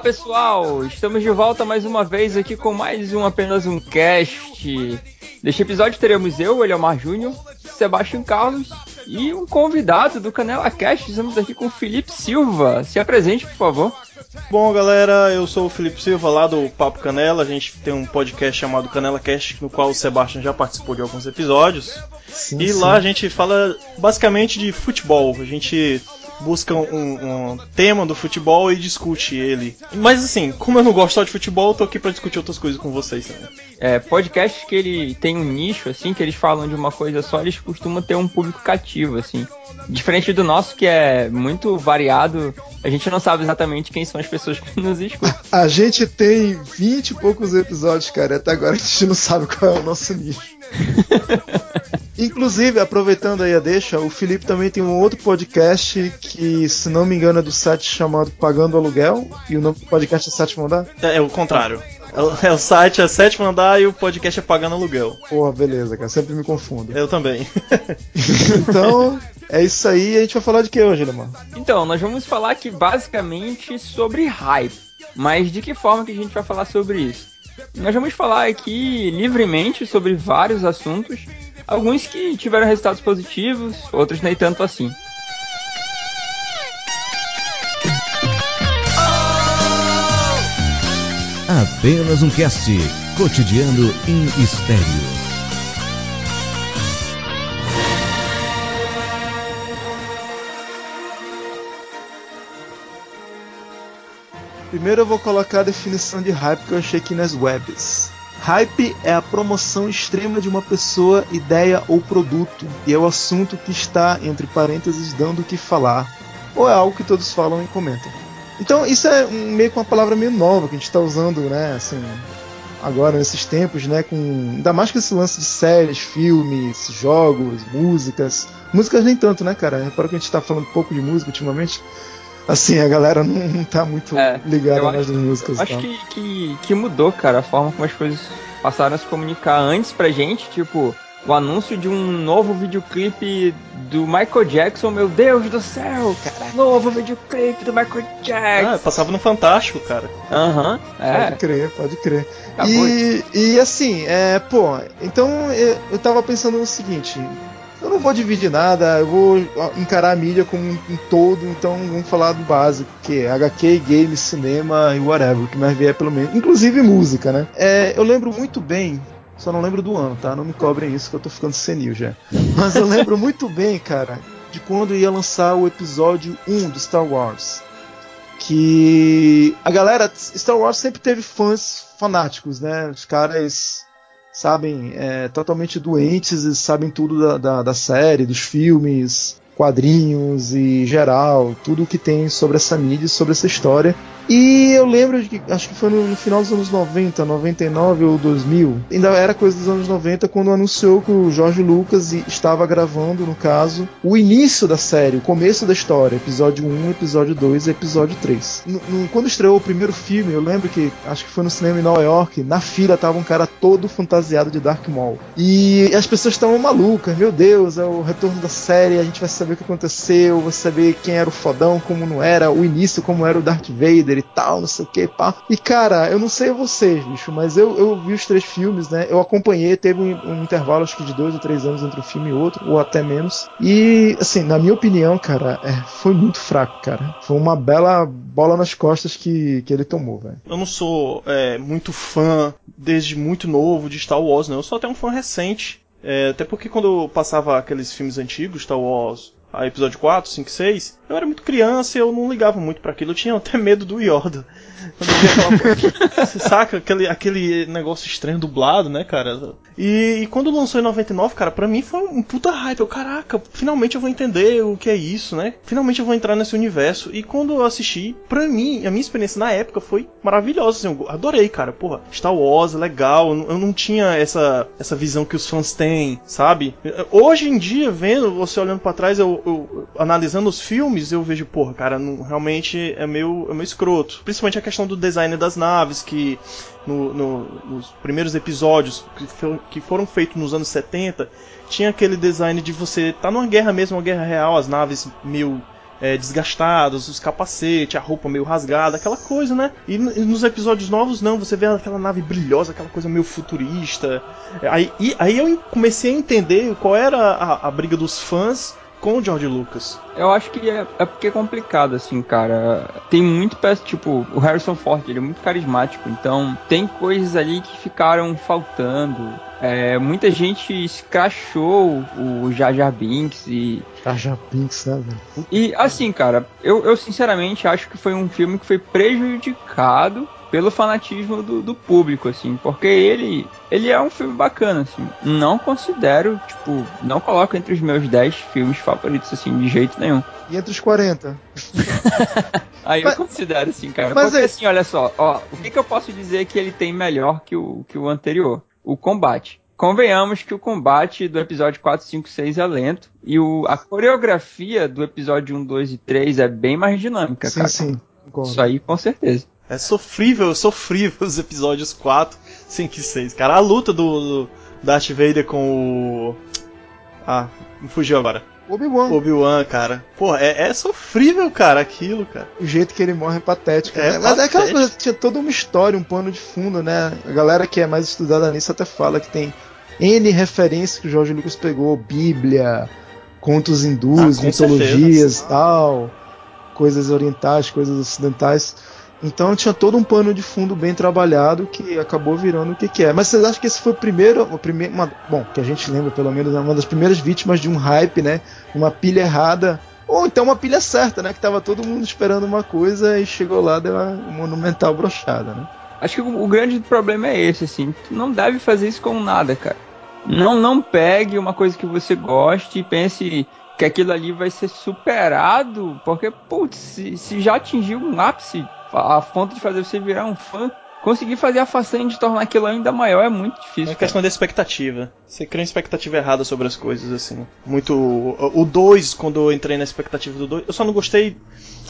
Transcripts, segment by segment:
Olá pessoal, estamos de volta mais uma vez aqui com mais um apenas um cast. Neste episódio teremos eu, Eliomar Júnior, Sebastião Carlos e um convidado do Canela Cast. Estamos aqui com o Felipe Silva. Se apresente, por favor. Bom, galera, eu sou o Felipe Silva, lá do Papo Canela. A gente tem um podcast chamado Canela Cast, no qual o Sebastião já participou de alguns episódios. Sim, e sim. lá a gente fala basicamente de futebol. A gente busca um, um, tema do futebol e discute ele. Mas assim, como eu não gosto só de futebol, eu tô aqui pra discutir outras coisas com vocês também. É, podcast que ele tem um nicho, assim, que eles falam de uma coisa só, eles costumam ter um público cativo, assim. Diferente do nosso, que é muito variado, a gente não sabe exatamente quem são as pessoas que nos escutam. A gente tem 20 e poucos episódios, cara, até agora a gente não sabe qual é o nosso nicho. Inclusive, aproveitando aí a deixa, o Felipe também tem um outro podcast que, se não me engano, é do site chamado Pagando Aluguel. E o nome do podcast é Sétimo Andar? É, é o contrário. É o, é o, site é Sétimo Andar e o podcast é Pagando Aluguel. Porra, beleza, cara. Sempre me confundo. Eu também. então, é isso aí. A gente vai falar de que hoje, Lemar? Então, nós vamos falar aqui basicamente sobre hype. Mas de que forma que a gente vai falar sobre isso? Nós vamos falar aqui livremente sobre vários assuntos Alguns que tiveram resultados positivos, outros nem tanto assim. Apenas um cast cotidiano em estéreo. Primeiro eu vou colocar a definição de hype que eu achei aqui nas webs. Hype é a promoção extrema de uma pessoa, ideia ou produto, e é o assunto que está, entre parênteses, dando o que falar, ou é algo que todos falam e comentam. Então, isso é meio que uma palavra meio nova que a gente está usando, né, assim, agora nesses tempos, né, com ainda mais com esse lance de séries, filmes, jogos, músicas. Músicas nem tanto, né, cara? Repara que a gente está falando pouco de música ultimamente assim, a galera não, não tá muito é, ligada mais nas músicas. Acho que, que, que, mudou, cara, a forma como as coisas passaram a se comunicar antes pra gente, tipo, o anúncio de um novo videoclipe do Michael Jackson, meu Deus do céu! Caraca. Novo videoclipe do Michael Jackson! Ah, passava no Fantástico, cara. Aham, uhum, é. Pode crer, pode crer. E, e assim, é, pô, então eu, eu tava pensando no seguinte, eu não vou dividir nada, eu vou encarar a mídia como um, todo, então vamos falar do básico, que é HQ, games, cinema e whatever, que mais vier pelo menos. Inclusive música, né? É, eu lembro muito bem, só não lembro do ano, tá? Não me cobrem isso que eu tô ficando senil já. Mas eu lembro muito bem, cara, de quando ia lançar o episódio 1 do Star Wars. Que a galera, Star Wars sempre teve fãs fanáticos, né? Os caras sabem é, totalmente doentes e sabem tudo da, da, da, série, dos filmes, quadrinhos e geral, tudo que tem sobre essa mídia, sobre essa história. E eu lembro de que, acho que foi no, no, final dos anos 90, 99 ou 2000, ainda era coisa dos anos 90, quando anunciou que o Jorge Lucas estava gravando, no caso, o início da série, o começo da história, episódio 1, episódio 2 e episódio 3. No, no, quando estreou o primeiro filme, eu lembro que, acho que foi no cinema em Nova York, na fila tava um cara todo fantasiado de Dark Maul. E as pessoas estavam malucas, meu Deus, é o retorno da série, a gente vai saber o que aconteceu, vai saber quem era o fodão, como não era, o início, como era o Darth Vader e tal, não sei o que, pá. E cara, eu não sei vocês, bicho, mas eu, eu vi os três filmes, né? Eu acompanhei, teve um, um intervalo acho que de dois ou três anos entre um filme e outro, ou até menos. E, assim, na minha opinião, cara, é, foi muito fraco, cara. Foi uma bela bola nas costas que, que ele tomou, velho. Eu não sou é, muito fã, desde muito novo, de Star Wars, não. Eu sou até um fã recente. É, até porque quando eu passava aqueles filmes antigos, Star Wars, a episódio 4, 5, 6, eu era muito criança e eu não ligava muito para aquilo. Eu tinha até medo do Yoda. Quando eu via aquela Você saca? Aquele, aquele negócio estranho dublado, né, cara? E, e, quando lançou em 99, cara, pra mim foi um puta hype. Eu, caraca, finalmente eu vou entender o que é isso, né? Finalmente eu vou entrar nesse universo. E quando eu assisti, pra mim, a minha experiência na época foi maravilhosa. Assim, eu adorei, cara. Porra, Star Wars, legal. Eu não tinha essa, essa visão que os fãs têm, sabe? Hoje em dia, vendo, você olhando para trás, eu, eu, analisando os filmes, eu vejo, porra, cara, não, realmente é meio, é meio escroto. Principalmente a questão do design das naves, que no, no, nos primeiros episódios que, for, que, foram feitos nos anos 70, tinha aquele design de você tá numa guerra mesmo, uma guerra real, as naves meio é, desgastados, os capacetes, a roupa meio rasgada, aquela coisa, né? E, e, nos episódios novos, não, você vê aquela nave brilhosa, aquela coisa meio futurista. Aí, e, aí eu comecei a entender qual era a, a briga dos fãs com o George Lucas. Eu acho que é, é porque é complicado, assim, cara. Tem muito peça, tipo, o Harrison Ford, ele é muito carismático, então tem coisas ali que ficaram faltando. É, muita gente escrachou o Jar Jar Binks e... Jar Jar Binks, né, velho? E, assim, cara, eu, eu sinceramente acho que foi um filme que foi prejudicado pelo fanatismo do, do, público, assim, porque ele ele é um filme bacana, assim. Não considero, tipo, não coloco entre os meus 10 filmes favoritos, assim, de jeito nenhum. E entre os 40? Aí mas, eu considero, assim, cara. Mas porque, é... assim, olha só, ó, o que, que eu posso dizer que ele tem melhor que o, que o anterior? O combate. Convenhamos que o combate do episódio 4, 5, 6 é lento. E o, a coreografia do episódio 1, 2 e 3 é bem mais dinâmica, sim, cara. Sim, sim. Isso aí, com certeza. É sofrível, sofrível os episódios 4, 5 e 6. Cara, a luta do, do Darth Vader com o. Ah, me fugiu agora. Obi-Wan. Obi-Wan, cara. Pô, é, é, sofrível, cara, aquilo, cara. O jeito que ele morre é patético. É, né? Mas é aquela coisa, tinha toda uma história, um pano de fundo, né? A galera que é mais estudada nisso até fala que tem N referências que o Jorge Lucas pegou, Bíblia, contos hindus, ah, mitologias e tal, coisas orientais, coisas ocidentais. Então tinha todo um pano de fundo bem trabalhado que acabou virando o que, que é. Mas vocês acham que esse foi o primeiro, o primeiro uma, bom, que a gente lembra pelo menos, é uma das primeiras vítimas de um hype, né? Uma pilha errada, ou então uma pilha certa, né? Que tava todo mundo esperando uma coisa e chegou lá deu uma monumental brochada, né? Acho que o, o grande problema é esse, assim, tu não deve fazer isso com nada, cara. Não, não pegue uma coisa que você goste e pense que aquilo ali vai ser superado, porque, putz, se, se já atingiu um ápice a fonte de fazer você virar um fã, conseguir fazer a façanha de tornar aquilo ainda maior é muito difícil. É questão da expectativa. Você cria uma expectativa errada sobre as coisas, assim. Muito. O 2, quando eu entrei na expectativa do 2, eu só não gostei.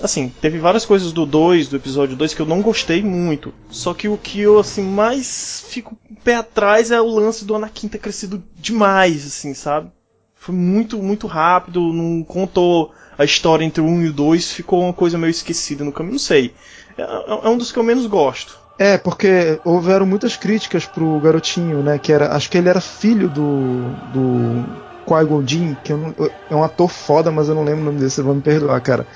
Assim, teve várias coisas do 2, do episódio 2, que eu não gostei muito. Só que o que eu, assim, mais fico pé atrás é o lance do Anakin ter crescido demais, assim, sabe? Foi muito, muito rápido, não contou a história entre o 1 e o 2, ficou uma coisa meio esquecida no caminho, não sei. É, é, um dos que eu menos gosto. É, porque houveram muitas críticas pro garotinho, né? Que era. Acho que ele era filho do. do Qui-Gon Jinn, que não, é um ator foda, mas eu não lembro o nome dele, você vai me perdoar, cara.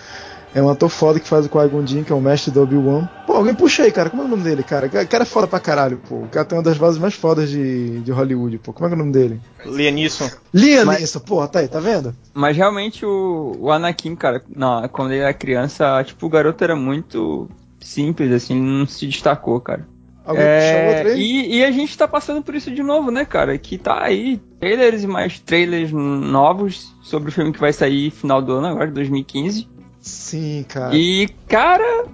É um ator foda que faz o Qui-Gon Jinn, que é o mestre do Obi-Wan. Pô, alguém puxa aí, cara. Como é o nome dele, cara? O cara é foda pra caralho, pô. O cara tem uma das vozes mais fodas de, de Hollywood, pô. Como é que é o nome dele? Liam Neeson, pô, tá aí, tá vendo? Mas realmente o, o Anakin, cara, não, quando ele era criança, tipo, o garoto era muito simples, assim, não se destacou, cara. É, e, e, a gente tá passando por isso de novo, né, cara? Que tá aí trailers e mais trailers novos sobre o filme que vai sair final do ano, agora, 2015. Sim, cara. E, cara.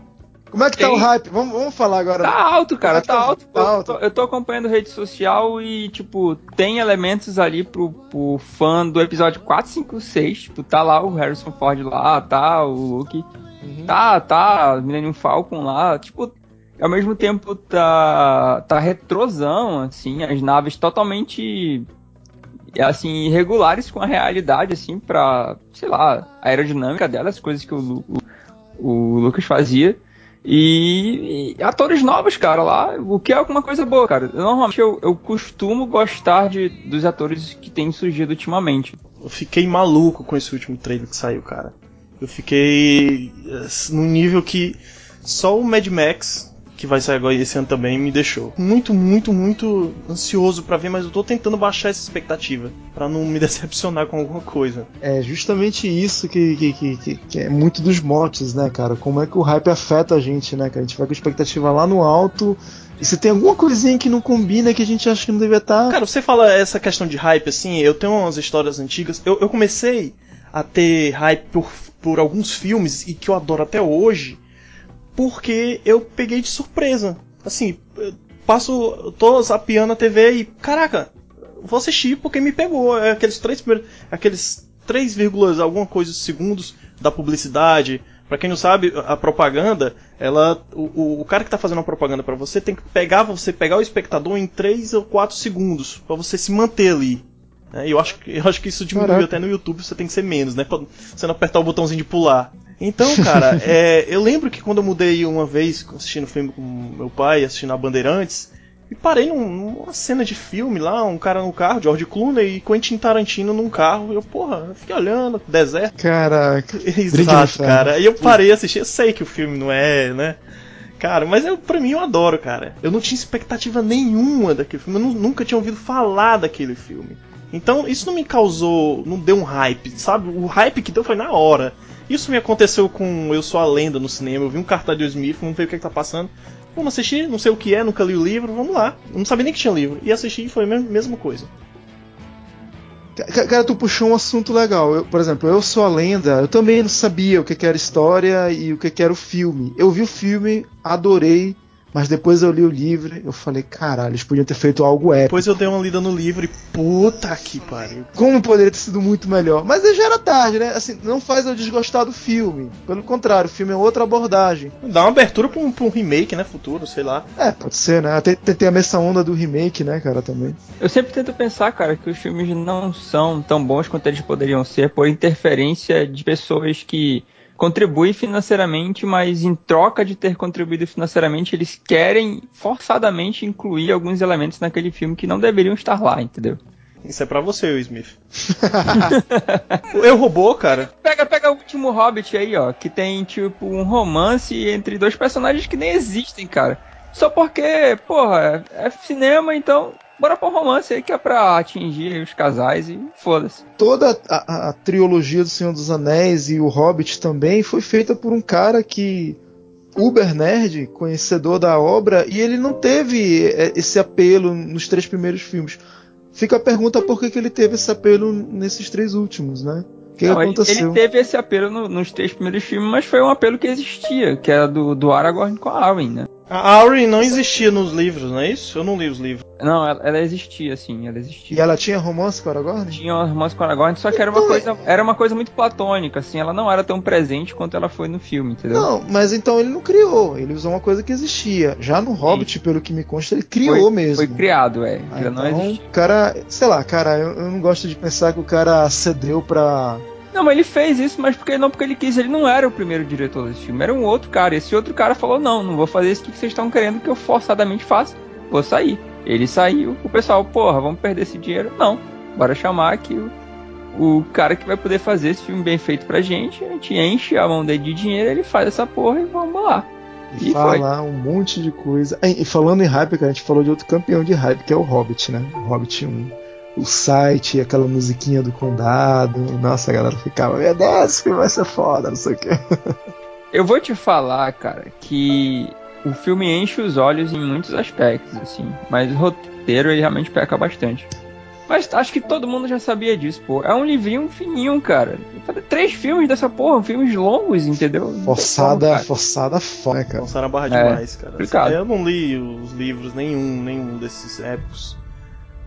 Como é que tá tem... tá o hype? Vamos, vamos falar agora. Tá alto, cara, é tá, tá, alto. Tá alto. Eu, tô, eu tô acompanhando rede social e, tipo, tem elementos ali pro, pro fã do episódio 4, 5, 6. Tipo, tá lá o Harrison Ford lá, tá o Luke. Uhum. Tá, tá, Millennium Falcon lá, tipo, ao mesmo tempo tá, tá retrosão, assim, as naves totalmente, assim, irregulares com a realidade, assim, pra, sei lá, a aerodinâmica delas, coisas que o, o, o Lucas fazia. E, e, atores novos, cara, lá, o que é alguma coisa boa, cara. Normalmente eu, eu costumo gostar de, dos atores que têm surgido ultimamente. Eu fiquei maluco com esse último trailer que saiu, cara. Eu fiquei eh, num nível que só o Mad Max, que vai sair agora esse ano também, me deixou muito, muito, muito ansioso para ver, mas eu tô tentando baixar essa expectativa para não me decepcionar com alguma coisa. É justamente isso que, que, que, que, é muito dos motes, né, cara? Como é que o hype afeta a gente, né, cara? A gente vai com a expectativa lá no alto e se tem alguma coisinha que não combina que a gente acha que não devia estar. Tá... Cara, você fala essa questão de hype assim, eu tenho umas histórias antigas. Eu, eu comecei a ter hype por por alguns filmes e que eu adoro até hoje, porque eu peguei de surpresa. Assim, passo, tô zapeando a TV e, caraca, vou assistir porque me pegou. É aqueles três aqueles 3, alguma coisa segundos da publicidade. Para quem não sabe, a propaganda, ela, o, o cara que tá fazendo a propaganda para você tem que pegar você pegar o espectador em 3 ou 4 segundos para você se manter ali. É, eu, acho, eu acho que isso diminui até no YouTube, você tem que ser menos, né? Pra você não apertar o botãozinho de pular. Então, cara, é, eu lembro que quando eu mudei uma vez assistindo filme com meu pai, assistindo a Bandeirantes, e parei num, numa cena de filme lá, um cara no carro, George Clooney e Quentin Tarantino num carro. E eu, porra, eu fiquei olhando, deserto. Caraca. Exato, cara. E eu parei assistir, eu sei que o filme não é, né? Cara, mas eu, pra mim eu adoro, cara. Eu não tinha expectativa nenhuma daquele filme, eu nunca tinha ouvido falar daquele filme. Então isso não me causou, não deu um hype, sabe? O hype que deu foi na hora. Isso me aconteceu com Eu Sou a Lenda no cinema. Eu vi um cartaz de Smith, vamos ver o que, é que tá passando. Vamos assistir, não sei o que é, nunca li o livro, vamos lá. Não sabia nem que tinha livro. E assisti e foi a mesma coisa. Cara, tu puxou um assunto legal. Eu, por exemplo, Eu Sou a Lenda, eu também não sabia o que, era história e o que, era o filme. Eu vi o filme, adorei, mas depois eu li o livro, eu falei, caralho, eles podiam ter feito algo épico. Depois eu dei uma lida no livro e puta que pariu. Como poderia ter sido muito melhor. Mas já era tarde, né? Assim, não faz eu desgostar do filme. Pelo contrário, o filme é outra abordagem. Dá uma abertura pra um, pra um remake, né? Futuro, sei lá. É, pode ser, né? Tem, tem a essa onda do remake, né, cara, também. Eu sempre tento pensar, cara, que os filmes não são tão bons quanto eles poderiam ser por interferência de pessoas que contribui financeiramente, mas em troca de ter contribuído financeiramente, eles querem forçadamente incluir alguns elementos naquele filme que não deveriam estar lá, entendeu? Isso é para você, Will Smith. Eu roubou, cara. Pega, pega o último Hobbit aí, ó, que tem tipo um romance entre dois personagens que nem existem, cara. Só porque, porra, é cinema, então bora pra um romance aí que é pra atingir os casais e foda-se. Toda a, a, trilogia do Senhor dos Anéis e o Hobbit também foi feita por um cara que. Uber nerd, conhecedor da obra, e ele não teve é, esse apelo nos três primeiros filmes. Fica a pergunta por que, que ele teve esse apelo nesses três últimos, né? O que, não, aconteceu? Ele teve esse apelo no, nos três primeiros filmes, mas foi um apelo que existia, que era do, do Aragorn com a Arwen, né? A Aurin não existia nos livros, não é isso? Eu não li os livros. Não, ela, ela existia, sim, ela existia. E ela tinha romance com o Aragorn? Tinha um romance com o Aragorn, só que era uma, então, coisa, era uma coisa muito platônica, assim, ela não era tão presente quanto ela foi no filme, entendeu? Não, mas então ele não criou, ele usou uma coisa que existia. Já no Hobbit, sim. pelo que me consta, ele criou foi, mesmo. Foi criado, é. Ah, então, não cara, sei lá, cara, eu, eu não gosto de pensar que o cara cedeu pra não, mas ele fez isso, mas porque não porque ele quis. Ele não era o primeiro diretor desse filme, era um outro cara. Esse outro cara falou: não, não vou fazer isso que vocês estão querendo que eu forçadamente faça. Vou sair. Ele saiu, o pessoal, porra, vamos perder esse dinheiro? Não. Bora chamar aqui o, o cara que vai poder fazer esse filme bem feito pra gente. A gente enche a mão dele de dinheiro, ele faz essa porra e vamos lá. E, falar foi. um monte de coisa. E falando em hype, cara, a gente falou de outro campeão de hype, que é o Hobbit, né? Hobbit 1 o site, aquela musiquinha do condado. Nossa, a galera ficava, meu Deus, esse filme vai ser foda, não sei o quê. Eu vou te falar, cara, que o filme enche os olhos em muitos aspectos, assim, mas o roteiro ele realmente peca bastante. Mas acho que todo mundo já sabia disso, pô. É um livrinho fininho, cara. Fazer três filmes dessa porra, filmes longos, entendeu? Forçada, como, forçada foda, cara. Forçaram a barra é, demais, cara. Complicado. Eu não li os livros, nenhum, nenhum desses épicos.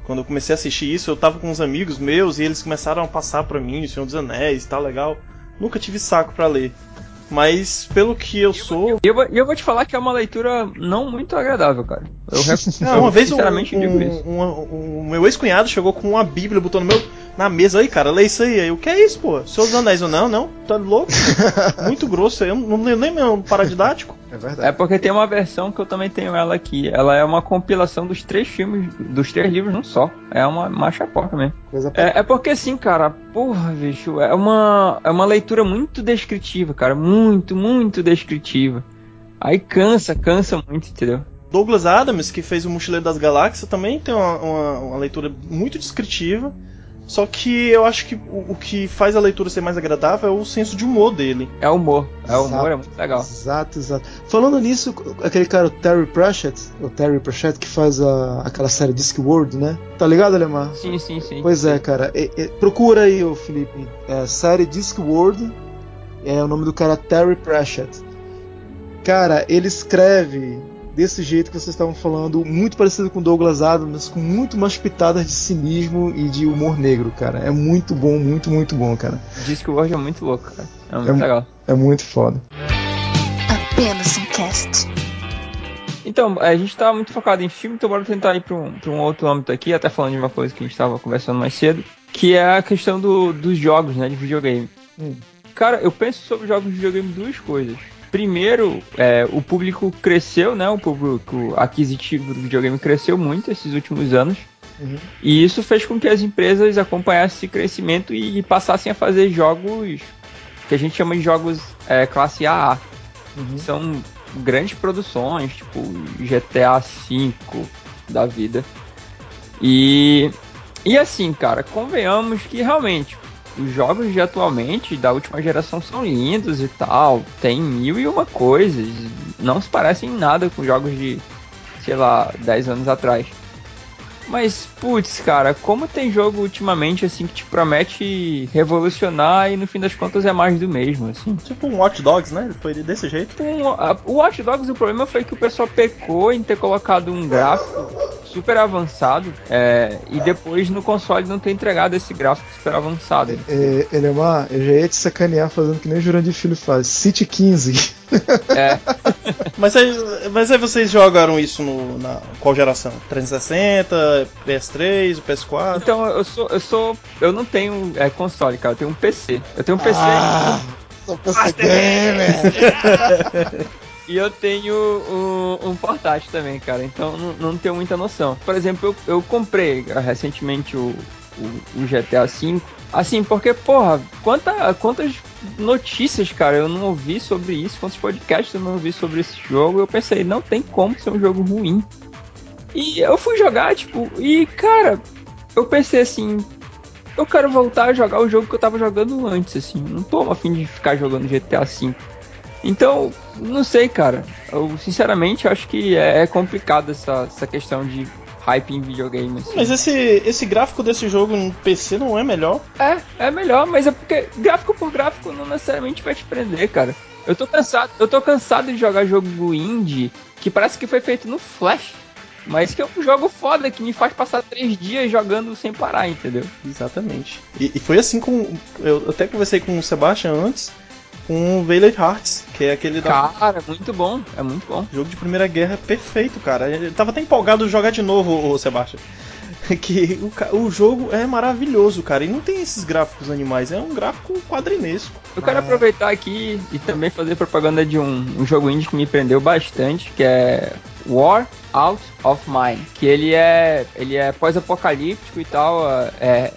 Quando eu comecei a assistir isso, eu tava com uns amigos meus e eles começaram a passar para mim, O Senhor dos Anéis, tá legal. Nunca tive saco para ler. Mas pelo que eu sou. E eu, eu, eu, vou te falar que é uma leitura não muito agradável, cara. Eu, não, uma vez sinceramente um, digo isso. Um, um, um meu ex-cunhado chegou com uma Bíblia, botou no meu na mesa aí, cara, lê isso aí. Aí o que é isso, pô? Senhor dos Anéis, não, não, tá louco? Muito grosso, eu não lembro nem meu paradidático. É verdade. É porque tem uma versão que eu também tenho ela aqui. Ela é uma compilação dos três filmes, dos três livros num só. É uma marcha porca mesmo. É, é, porque assim, cara, porra, bicho, é uma, é uma leitura muito descritiva, cara. Muito, muito descritiva. Aí cansa, cansa muito, entendeu? Douglas Adams, que fez o Mochileiro das Galáxias, também tem uma, uma, uma leitura muito descritiva. Só que eu acho que o, o, que faz a leitura ser mais agradável é o senso de humor dele. É o humor. É o humor, é muito legal. Exato, exato. Falando nisso, aquele cara, o Terry Pratchett, o Terry Pratchett que faz a, aquela série Discworld, né? Tá ligado, Alemar? Sim, sim, sim. Pois é, cara. É, é, procura aí, ô Felipe. É, série Discworld. É o nome do cara Terry Pratchett. Cara, ele escreve desse jeito que vocês estavam falando, muito parecido com Douglas Adams, com muito mais pitadas de cinismo e de humor negro, cara. É muito bom, muito, muito bom, cara. Diz que o Word é muito louco, cara. É muito é, legal. É muito foda. Apenas um cast. Então, a gente tá muito focado em filme, então bora tentar ir para um, pra um outro âmbito aqui, até falando de uma coisa que a gente estava conversando mais cedo, que é a questão do, dos jogos, né, de videogame. Hum. Cara, eu penso sobre jogos de videogame duas coisas. Primeiro, é, o público cresceu, né? O público aquisitivo do videogame cresceu muito esses últimos anos. Uhum. E isso fez com que as empresas acompanhassem esse crescimento e, passassem a fazer jogos que a gente chama de jogos é, classe AA. Uhum. São grandes produções, tipo GTA V da vida. E, e assim, cara, convenhamos que realmente os jogos de atualmente, da última geração, são lindos e tal. Tem mil e uma coisas. Não se parecem em nada com jogos de, sei lá, 10 anos atrás. Mas, putz, cara, como tem jogo ultimamente, assim, que te promete revolucionar e no fim das contas é mais do mesmo, assim. Tipo um Watch Dogs, né? Foi desse jeito. Um, a, o Watch Dogs, o problema foi que o pessoal pecou em ter colocado um gráfico super avançado é, e depois no console não ter entregado esse gráfico super avançado. É, ele é uma. Eu já ia te sacanear fazendo que nem o Jurandir Filho faz. City 15. É. mas, aí, mas aí vocês jogaram isso no, na qual geração? 360, PS3, o PS4? Então eu sou. Eu sou. Eu não tenho é, console, cara, eu tenho um PC. Eu tenho um PC. Ah, sou PC gamer! E eu tenho um, um, portátil também, cara. Então não, não tenho muita noção. Por exemplo, eu, eu comprei ah, recentemente o, o, o, GTA V. Assim, porque, porra, quanta, quantas notícias, cara, eu não ouvi sobre isso, quantos podcasts eu não ouvi sobre esse jogo. Eu pensei, não tem como ser um jogo ruim. E eu fui jogar, tipo, e, cara, eu pensei assim, eu quero voltar a jogar o jogo que eu tava jogando antes, assim. Não tô afim de ficar jogando GTA V. Então, não sei, cara. Eu, sinceramente, acho que é, é complicado essa, essa questão de hype em videogame. Assim. Mas esse, esse gráfico desse jogo no PC não é melhor? É, é melhor, mas é porque gráfico por gráfico não necessariamente vai te prender, cara. Eu tô cansado, eu tô cansado de jogar jogo indie que parece que foi feito no Flash. Mas que é um jogo foda que me faz passar três dias jogando sem parar, entendeu? Exatamente. E, e foi assim com. Eu até conversei com o Sebastian antes com Valiant Hearts, que é aquele da. Cara, muito bom, é muito bom. Jogo de Primeira Guerra perfeito, cara. Eu tava até empolgado de jogar de novo, o Sebastião. que o, o jogo é maravilhoso, cara. E não tem esses gráficos animais, é um gráfico quadrinesco. Eu quero ah. aproveitar aqui e também fazer propaganda de um, um jogo indie que me prendeu bastante, que é War Out of Mine, que ele é ele é pós-apocalíptico e tal, é,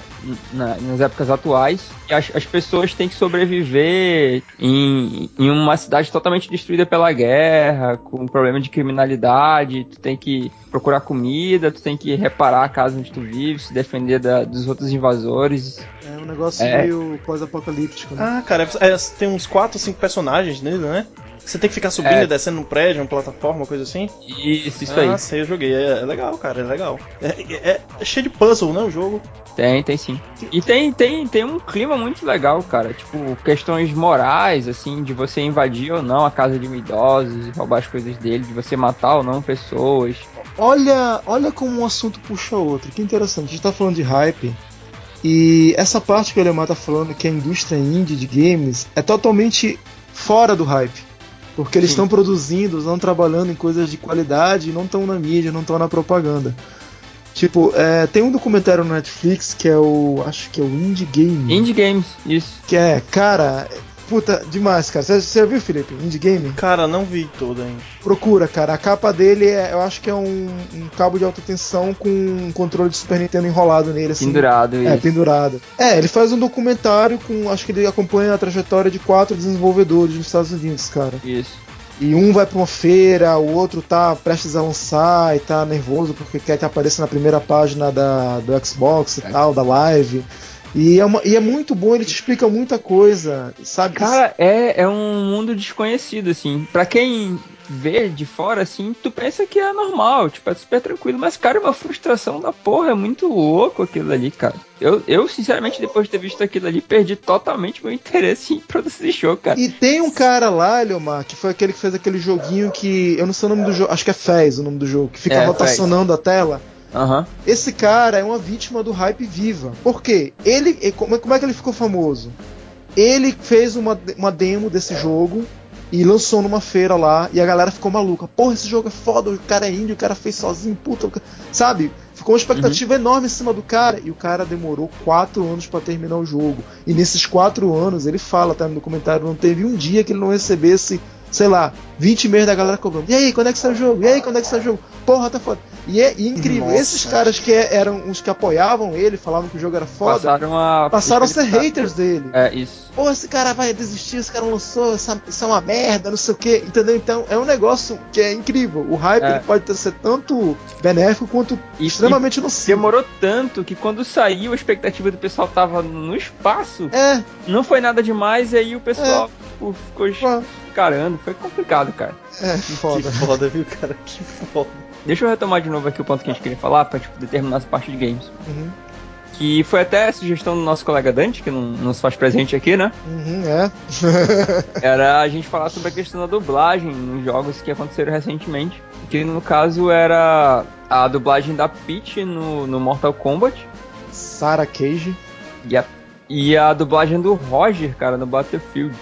na, nas épocas atuais. As, as pessoas têm que sobreviver em, em uma cidade totalmente destruída pela guerra, com problema de criminalidade. Tu tem que procurar comida, tu tem que reparar a casa onde tu vive, se defender da, dos outros invasores. É um negócio é. meio pós-apocalíptico. Né? Ah, cara, é, tem uns 4 ou 5 personagens nele, né? Você tem que ficar subindo é. e descendo num prédio, uma plataforma, uma coisa assim? Isso, isso ah, aí. Ah, sei, eu joguei. É, é, legal, cara, é legal. É, é, é, cheio de puzzle, né, o jogo? Tem, tem sim. E tem, tem, tem um clima muito legal, cara. Tipo, questões morais, assim, de você invadir ou não a casa de um idoso, e roubar as coisas dele, de você matar ou não pessoas. Olha, olha como um assunto puxa outro. Que interessante. A gente tá falando de hype. E essa parte que o Alemar tá falando, que é a indústria indie de games, é totalmente fora do hype. Porque eles estão produzindo, estão trabalhando em coisas de qualidade e não estão na mídia, não estão na propaganda. Tipo, é, tem um documentário no Netflix que é o. Acho que é o Indie Game. Indie Games, isso. Que é, cara, Puta, demais, cara. Você, você viu, Felipe? Indie Game? Cara, não vi todo ainda. Procura, cara. A capa dele é, eu acho que é um, um, cabo de alta tensão com um controle de Super Nintendo enrolado nele, assim. Pendurado, isso. É, pendurado. É, ele faz um documentário com. Acho que ele acompanha a trajetória de quatro desenvolvedores nos Estados Unidos, cara. Isso. E um vai pra uma feira, o outro tá prestes a lançar e tá nervoso porque quer que apareça na primeira página da, do Xbox e é. tal, da live. E é, uma, e é muito bom, ele te explica muita coisa, sabe? Cara, é, é um mundo desconhecido, assim. Pra quem vê de fora, assim, tu pensa que é normal, tipo, é super tranquilo. Mas, cara, é uma frustração da porra, é muito louco aquilo ali, cara. Eu, eu, sinceramente, depois de ter visto aquilo ali, perdi totalmente meu interesse em produzir show, cara. E tem um cara lá, Leomar, que foi aquele que fez aquele joguinho que. Eu não sei o nome do jogo, acho que é Fez o nome do jogo, que fica é, rotacionando Fez. a tela. Uhum. Esse cara é uma vítima do hype viva. Por quê? Ele, como é que ele ficou famoso? Ele fez uma, uma demo desse jogo e lançou numa feira lá e a galera ficou maluca. Porra, esse jogo é foda, o cara é índio, o cara fez sozinho, puta. Sabe? Ficou uma expectativa uhum. enorme em cima do cara. E o cara demorou quatro anos para terminar o jogo. E nesses quatro anos, ele fala, tá no comentário, não teve um dia que ele não recebesse sei lá, 20 e-mails da galera cobrando. E aí, quando é que sai o jogo? E aí, quando é que sai o jogo? Porra, tá foda. E é incrível. Nossa. Esses caras que eram os que apoiavam ele, falavam que o jogo era foda, passaram a, passaram a ser haters dele. É, isso. Pô, esse cara vai desistir, esse cara lançou, essa, isso é uma merda, não sei o que, entendeu? Então é um negócio que é incrível. O hype é. pode ter, ser tanto benéfico quanto e, extremamente nocivo. Demorou tanto que quando saiu a expectativa do pessoal tava no espaço. É. Não foi nada demais, e aí o pessoal é. tipo, ficou carando. Foi complicado, cara. É, foda. Que foda, viu, cara? Que foda. Deixa eu retomar de novo aqui o ponto que a gente queria falar pra tipo, determinar essa parte de games. Uhum. Que foi até a sugestão do nosso colega Dante, que não nos faz presente aqui, né? Uhum, é. era a gente falar sobre a questão da dublagem nos jogos que aconteceram recentemente. Que no caso era a dublagem da Peach no, no Mortal Kombat. Sarah Cage. E a, e a dublagem do Roger, cara, no Battlefield.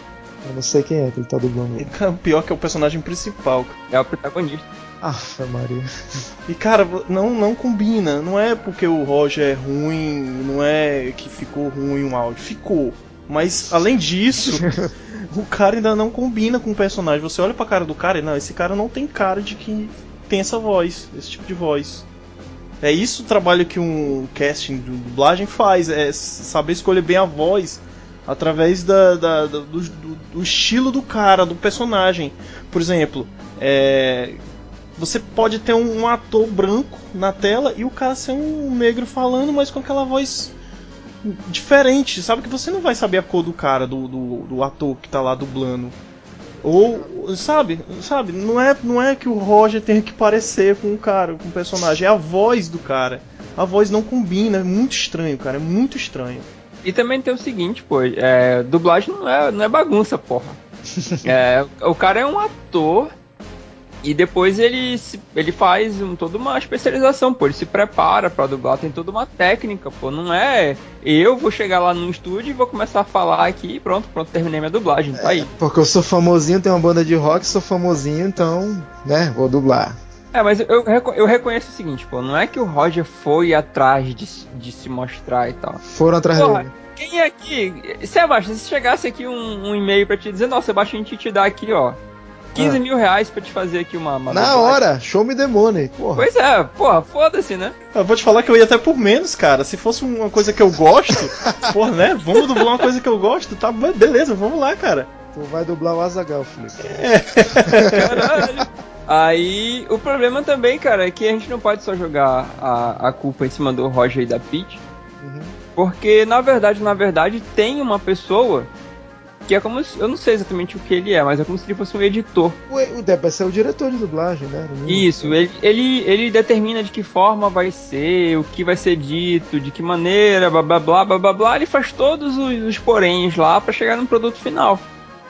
Eu não sei quem é que ele tá dublando. O pior que é o personagem principal. É o protagonista. Aff, Maria. E cara, não, não combina. Não é porque o Roger é ruim, não é que ficou ruim o áudio. Ficou. Mas além disso, o cara ainda não combina com o personagem. Você olha pra cara do cara e não, esse cara não tem cara de que tem essa voz, esse tipo de voz. É isso o trabalho que um casting de dublagem faz, é saber escolher bem a voz através da, da, da do, do, do, estilo do cara, do personagem. Por exemplo, é, você pode ter um, um, ator branco na tela e o cara ser um negro falando, mas com aquela voz diferente, sabe? Que você não vai saber a cor do cara, do, do, do ator que tá lá dublando. Ou, sabe, sabe, não é, não é que o Roger tenha que parecer com o cara, com o personagem, é a voz do cara. A voz não combina, é muito estranho, cara, é muito estranho. E também tem o seguinte, pô, é, dublagem não é, não é bagunça, porra. é, o cara é um ator e depois ele, ele faz um, toda uma especialização, pô. Ele se prepara para dublar, tem toda uma técnica, pô. Não é eu vou chegar lá no estúdio e vou começar a falar aqui e pronto, pronto, terminei minha dublagem, tá aí. É, porque eu sou famosinho, tenho uma banda de rock, sou famosinho, então, né, vou dublar. É, mas eu, eu reconheço o seguinte, pô, não é que o Roger foi atrás de, de se mostrar e tal. Foram atrás Porra, dele. Quem é aqui? Sebastião, se chegasse aqui um, um e-mail para te dizer, não, Sebastião, a gente te dá aqui, ó. 15 ah. mil reais pra te fazer aqui uma. uma Na hora, show me the money, porra. Pois é, porra, foda-se, né? Eu vou te falar que eu ia até por menos, cara. Se fosse uma coisa que eu gosto, porra, né? Vamos dublar uma coisa que eu gosto, tá? Beleza, vamos lá, cara. Tu vai dublar o Azagal, Felipe. É. Caralho. Aí, o problema também, cara, é que a gente não pode só jogar a, a culpa em cima do Roger e da Pete. Uhum. Porque, na verdade, na verdade, tem uma pessoa que é como se, eu não sei exatamente o que ele é, mas é como se ele fosse um editor. O, o deve ser o diretor de dublagem, né? Isso, ele, ele, ele determina de que forma vai ser, o que vai ser dito, de que maneira, blá blá blá blá blá, blá. ele faz todos os, os poréns lá para chegar no produto final.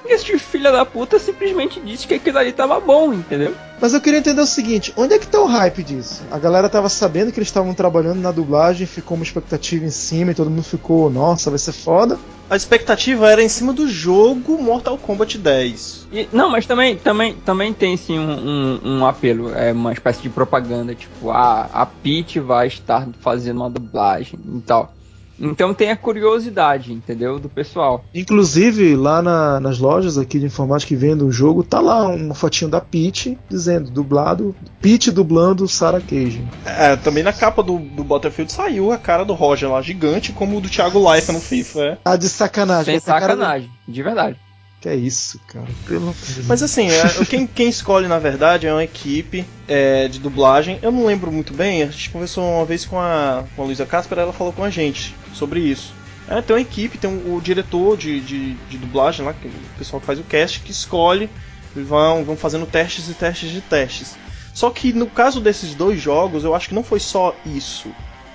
E esse filho da puta simplesmente disse que aquilo ali tava bom, entendeu? Mas eu queria entender o seguinte: onde é que tá o hype disso? A galera tava sabendo que eles estavam trabalhando na dublagem, ficou uma expectativa em cima e todo mundo ficou, nossa, vai ser foda. A expectativa era em cima do jogo Mortal Kombat 10. E, não, mas também, também, também tem sim um, um, um, apelo, é uma espécie de propaganda, tipo, ah, a Peach vai estar fazendo uma dublagem e tal. Então tem a curiosidade, entendeu? Do pessoal. Inclusive, lá na, nas lojas aqui de informática que vendem o jogo, tá lá uma fotinho da Peach dizendo dublado, Peach dublando Sarah Cage. É, também na capa do, do Battlefield saiu a cara do Roger lá, gigante, como o do Thiago Life no FIFA, é. Ah, de sacanagem. Sem sacanagem, de verdade. Que é isso, cara. Pelo Mas assim, é, quem, quem, escolhe na verdade é uma equipe é, de dublagem. Eu não lembro muito bem, a gente conversou uma vez com a, com a Luísa Casper, ela falou com a gente sobre isso. É, tem uma equipe, tem um, o diretor de, de, de, dublagem lá, que, o pessoal que faz o cast, que escolhe, vão, vão fazendo testes e testes de testes. Só que no caso desses dois jogos, eu acho que não foi só isso.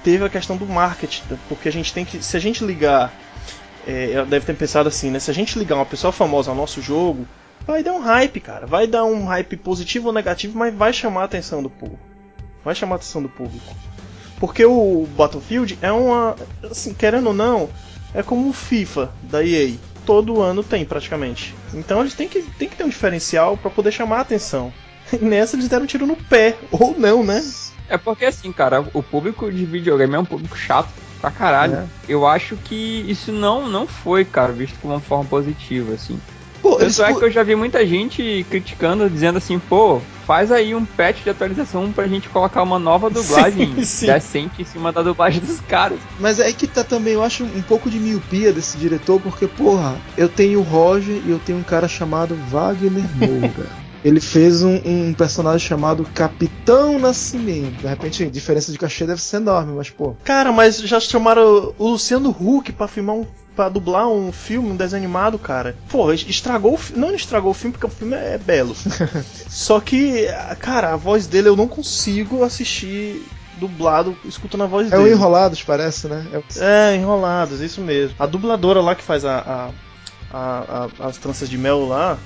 Teve a questão do marketing, porque a gente tem que. Se a gente ligar é, deve ter pensado assim, né? Se a gente ligar uma pessoa famosa ao nosso jogo, vai dar um hype, cara. Vai dar um hype positivo ou negativo, mas vai chamar a atenção do povo. Vai chamar a atenção do público. Porque o Battlefield é uma. Assim, querendo ou não, é como o FIFA da EA. Todo ano tem praticamente. Então eles têm que, têm que ter um diferencial para poder chamar a atenção. E nessa eles deram um tiro no pé. Ou não, né? É porque assim, cara, o público de videogame é um público chato pra caralho. É. Eu acho que isso não, não foi, cara, visto como uma forma positiva, assim. Pô, Tanto é que eu já vi muita gente criticando, dizendo assim, pô, faz aí um patch de atualização pra gente colocar uma nova dublagem sim, sim. decente em cima da dublagem dos caras. Mas é que tá também, eu acho um pouco de miopia desse diretor, porque, porra, eu tenho o Roger e eu tenho um cara chamado Wagner Moura. Ele fez um, um, personagem chamado Capitão Nascimento. De repente, a diferença de cachê deve ser enorme, mas pô. Cara, mas já chamaram o Luciano Huck pra filmar um. Pra dublar um filme, um desenho animado, cara. Pô, estragou o filme. Não estragou o filme porque o filme é belo. Só que, cara, a voz dele eu não consigo assistir dublado escutando a voz é dele. É o Enrolados, parece, né? É, é, Enrolados, isso mesmo. A dubladora lá que faz a, a a, a, as tranças de mel lá,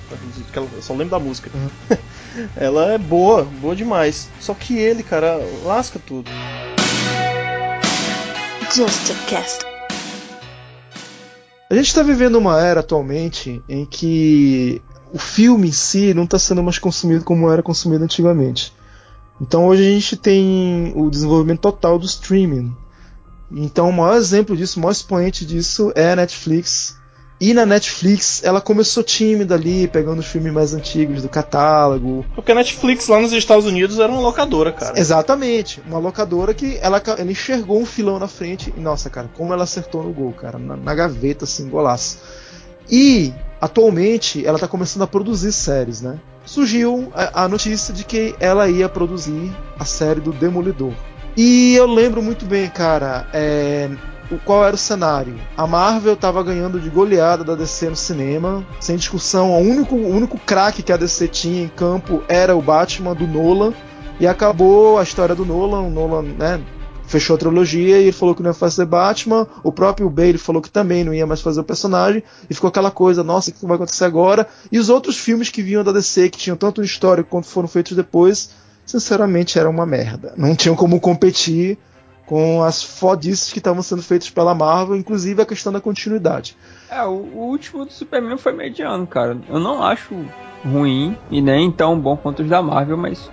que ela, eu só lembro da música. Uhum. ela é boa, boa demais. Só que ele, cara, lasca tudo. Just a cast. A gente está vivendo uma era atualmente em que o filme em si não está sendo mais consumido como era consumido antigamente. Então hoje a gente tem o desenvolvimento total do streaming. Então o maior exemplo disso, o maior expoente disso é a Netflix, e na Netflix, ela começou tímida ali, pegando os filmes mais antigos do catálogo. Porque a Netflix lá nos Estados Unidos era uma locadora, cara. Exatamente. Uma locadora que ela, ela enxergou um filão na frente e, nossa, cara, como ela acertou no gol, cara. Na, na gaveta, assim, golaço. E, atualmente, ela tá começando a produzir séries, né? Surgiu a, a notícia de que ela ia produzir a série do Demolidor. E eu lembro muito bem, cara, é, qual era o cenário? A Marvel estava ganhando de goleada da DC no cinema, sem discussão. O único, o único craque que a DC tinha em campo era o Batman do Nolan. E acabou a história do Nolan. O Nolan, né, fechou a trilogia e ele falou que não ia fazer Batman. O próprio Bale falou que também não ia mais fazer o personagem. E ficou aquela coisa, nossa, o que vai acontecer agora? E os outros filmes que vinham da DC, que tinham tanto um histórico quanto foram feitos depois, sinceramente era uma merda. Não tinham como competir com as fodices que estavam sendo feitas pela Marvel, inclusive a questão da continuidade. É, o, o, último do Superman foi mediano, cara. Eu não acho ruim e nem tão bom quanto os da Marvel, mas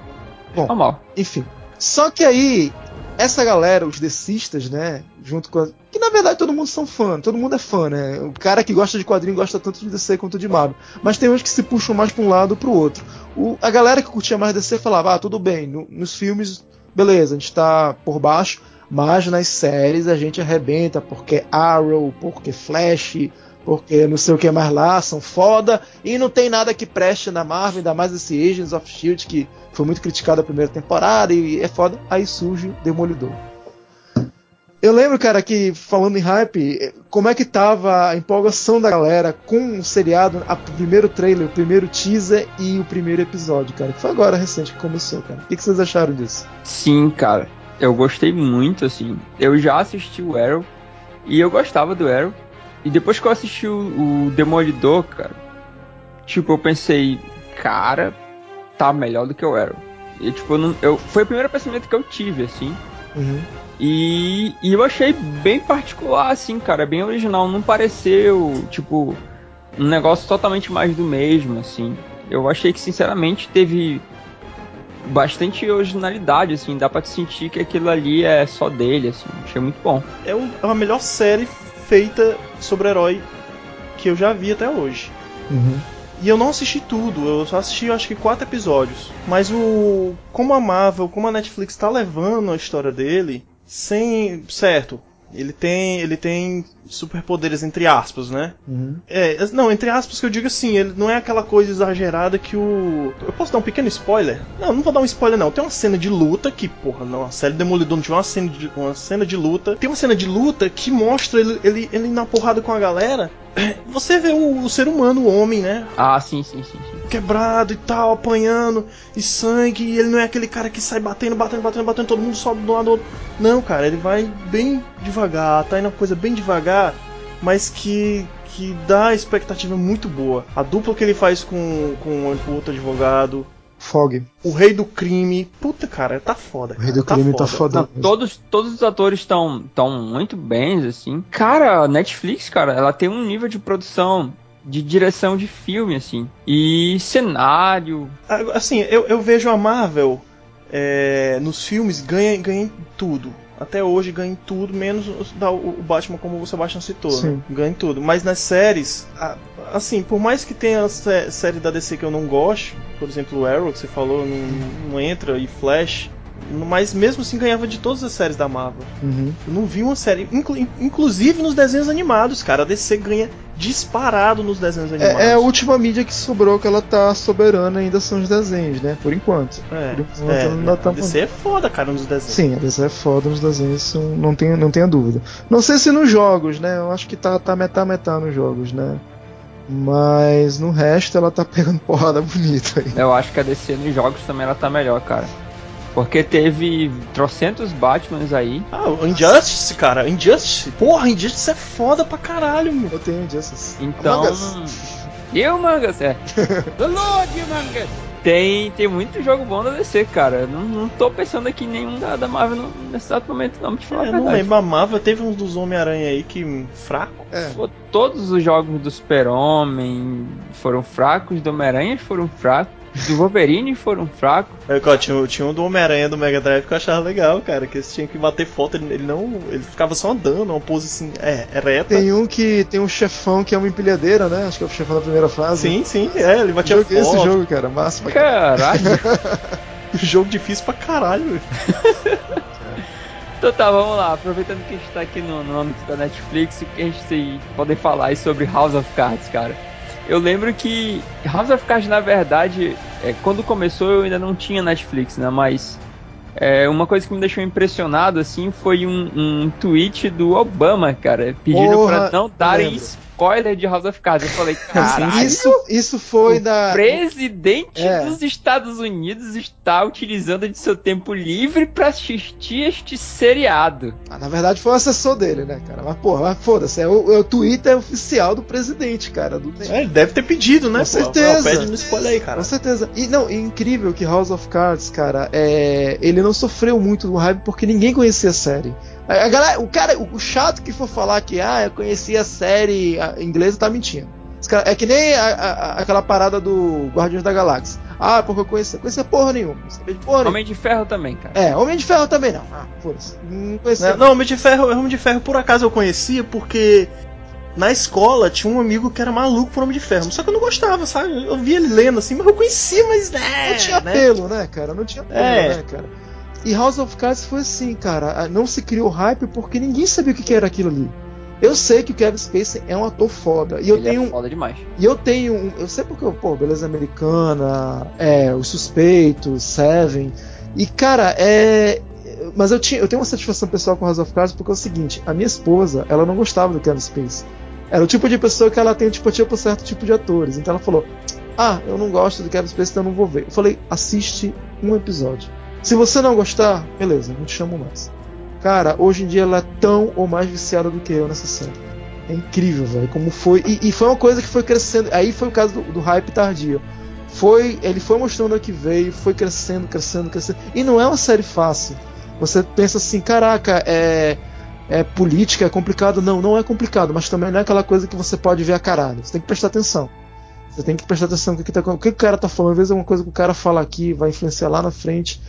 bom, normal. Enfim. Só que aí, essa galera, os decistas, né, junto com a... que na verdade todo mundo são fã, todo mundo é fã, né? O cara que gosta de quadrinho gosta tanto de DC quanto de Marvel, mas tem uns que se puxam mais para um lado ou para o outro. O, a galera que curtia mais DC falava: "Ah, tudo bem, no, nos filmes beleza, a gente tá por baixo, mas nas séries a gente arrebenta porque Arrow, porque Flash, porque não sei o que mais lá, são foda, e não tem nada que preste na Marvel, ainda mais esse Agents of Shield que foi muito criticado a primeira temporada e é foda. Aí surge Demolidor. Eu lembro, cara, que falando em hype, como é que tava a empolgação da galera com o seriado, o primeiro trailer, o primeiro teaser e o primeiro episódio, cara. Que foi agora recente que começou, cara. O que, que vocês acharam disso? Sim, cara eu gostei muito, assim. Eu já assisti o Arrow e eu gostava do Arrow. E depois que eu assisti o, o Demolidor, cara, tipo, eu pensei, cara, tá melhor do que o Arrow. E tipo, eu não, eu, foi o primeiro pensamento que eu tive, assim. Uhum. E, e eu achei bem particular, assim, cara, bem original. Não pareceu, tipo, um negócio totalmente mais do mesmo, assim. Eu achei que, sinceramente, teve bastante originalidade, assim, dá pra te sentir que aquilo ali é só dele, assim, achei muito bom. É, é a melhor série feita sobre herói que eu já vi até hoje. Uhum. E eu não assisti tudo, eu só assisti acho que quatro episódios. Mas o. Como a Marvel, como a Netflix tá levando a história dele, sem. Certo, ele tem, ele tem superpoderes entre aspas, né? Uhum. É, não, entre aspas que eu digo assim, ele não é aquela coisa exagerada que o. Eu posso dar um pequeno spoiler? Não, não vou dar um spoiler não. Tem uma cena de luta que, porra, não, a série Demolidor não tinha uma cena de, uma cena de luta. Tem uma cena de luta que mostra ele, ele, ele na porrada com a galera. Você vê o, o, ser humano, o homem, né? Ah, sim, sim, sim, sim. Quebrado e tal, apanhando, e sangue, e ele não é aquele cara que sai batendo, batendo, batendo, batendo, todo mundo sobe do lado do outro. Não, cara, ele vai bem devagar, tá indo uma coisa bem devagar mas que que dá a expectativa muito boa. A dupla que ele faz com, com o outro advogado. Fog. O rei do crime. Puta, cara, tá foda. O rei do tá crime tá foda. tá foda. Não, todos, todos os atores estão tão muito bem, assim. Cara, a Netflix, cara, ela tem um nível de produção de direção de filme, assim. E cenário. Assim, eu, eu vejo a Marvel é, nos filmes ganha, ganha tudo. Até hoje ganha em tudo, menos o Batman, como o Sebastian citou. Né? Ganha em tudo. Mas nas séries, assim, por mais que tenha série da DC que eu não gosto, por exemplo, o Arrow, que você falou, não, não entra, e Flash, mas mesmo assim ganhava de todas as séries da Marvel. Uhum. Eu não vi uma série, inclu, inclusive nos desenhos animados, cara. A DC ganha disparado nos desenhos animados. É, é, a última mídia que sobrou que ela tá soberana ainda são os desenhos, né? Por enquanto. É, Por enquanto é, ainda tá... a DC é foda, cara, nos desenhos. Sim, a DC é foda nos desenhos, não tenho, não tenho dúvida. Não sei se nos jogos, né? Eu acho que tá, tá metá metá nos jogos, né? Mas no resto ela tá pegando porrada bonita aí. Eu acho que a DC nos jogos também ela tá melhor, cara. Porque teve trocentos Batmans aí. Ah, o Injustice, cara. Injustice. Porra, Injustice é foda pra caralho, meu. Eu tenho Injustice. Então. E o Mangas, é. The Lord Mangas. Tem, tem muito jogo bom da DC, cara. Não, não tô pensando aqui em nenhum da, da Marvel no, nesse exato momento, não. Te falar é, não lembro. A Marvel teve uns dos Homem-Aranha aí que fraco. É. Pô, todos os jogos do Super-Homem foram fracos, do Homem-Aranha foram fracos do Wolverine foram fracos. É, tinha, tinha um do Homem-Aranha do Mega Drive que eu achava legal, cara. Que eles tinham que bater foto, ele, ele não. Ele ficava só andando, uma pose assim, é, é reta. Tem um que tem um chefão que é uma empilhadeira, né? Acho que é o chefão da primeira fase. Sim, sim, é, ele batia foto. esse jogo, cara, massa pra caralho. jogo difícil pra caralho, Então tá, vamos lá. Aproveitando que a gente tá aqui no, no âmbito da Netflix, o que a gente pode falar sobre House of Cards, cara. Eu lembro que House of Cards, na verdade, é, quando começou eu ainda não tinha Netflix, né? Mas é, uma coisa que me deixou impressionado, assim, foi um, um tweet do Obama, cara, pedindo para não darem spoiler de House of Cards. Eu falei, caralho, isso, isso foi o da. presidente é. dos Estados Unidos está utilizando de seu tempo livre para assistir este seriado. Ah, na verdade foi o assessor dele, né, cara? Mas, porra, foda-se, é o, é o Twitter oficial do presidente, cara. Do... É, ele deve ter pedido, né? Com certeza. Pede no spoiler aí, cara. Com certeza. E não, é incrível que House of Cards, cara, é... ele não sofreu muito do hype porque ninguém conhecia a série. A galera, o cara, o chato que for falar que ah, eu conheci a série inglesa tá mentindo. É que nem a, a, aquela parada do Guardiões da Galáxia. Ah, porque eu conhecia. Conhecia porra nenhuma. De porra Homem de Ferro também, cara. É, Homem de Ferro também não. Ah, foda-se. Não conhecia. Não, não, Homem de Ferro, Homem de Ferro por acaso eu conhecia porque na escola tinha um amigo que era maluco por Homem de Ferro. Só que eu não gostava, sabe? Eu via ele lendo assim, mas eu conhecia, mas né, Não tinha né? pelo, né, cara? Não tinha pelo, é. né, cara? E House of Cards foi assim, cara. Não se criou hype porque ninguém sabia o que era aquilo ali. Eu sei que o Kevin Spacey é um ator foda. E eu Ele é tenho. É foda demais. E eu tenho. Um, eu sei porque, pô, Beleza Americana, é, Os Suspeitos, Seven. E, cara, é. Mas eu, tinha, eu tenho uma satisfação pessoal com House of Cards porque é o seguinte: a minha esposa, ela não gostava do Kevin Spacey. Era o tipo de pessoa que ela tem antipatia por certo tipo de atores. Então ela falou: Ah, eu não gosto do Kevin Spacey, então eu não vou ver. Eu falei: assiste um episódio. Se você não gostar, beleza, não te chamo mais. Cara, hoje em dia ela é tão ou mais viciada do que eu nessa série. É incrível, velho, como foi. E, e, foi uma coisa que foi crescendo. Aí foi o caso do, do hype tardio. Foi, ele foi mostrando o que veio, foi crescendo, crescendo, crescendo. E não é uma série fácil. Você pensa assim, caraca, é, é política, é complicado. Não, não é complicado, mas também não é aquela coisa que você pode ver a caralho. Você tem que prestar atenção. Você tem que prestar atenção no que, que, tá, o que o cara tá falando. Às vezes é uma coisa que o cara fala aqui vai influenciar lá na frente.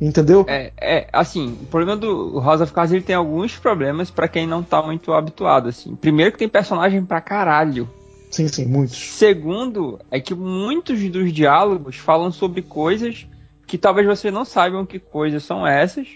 Entendeu? É, é, assim, o problema do House of Cards ele tem alguns problemas para quem não tá muito habituado, assim. Primeiro que tem personagem pra caralho. Sim, sim, muitos. Segundo, é que muitos dos diálogos falam sobre coisas que talvez você não saibam que coisas são essas,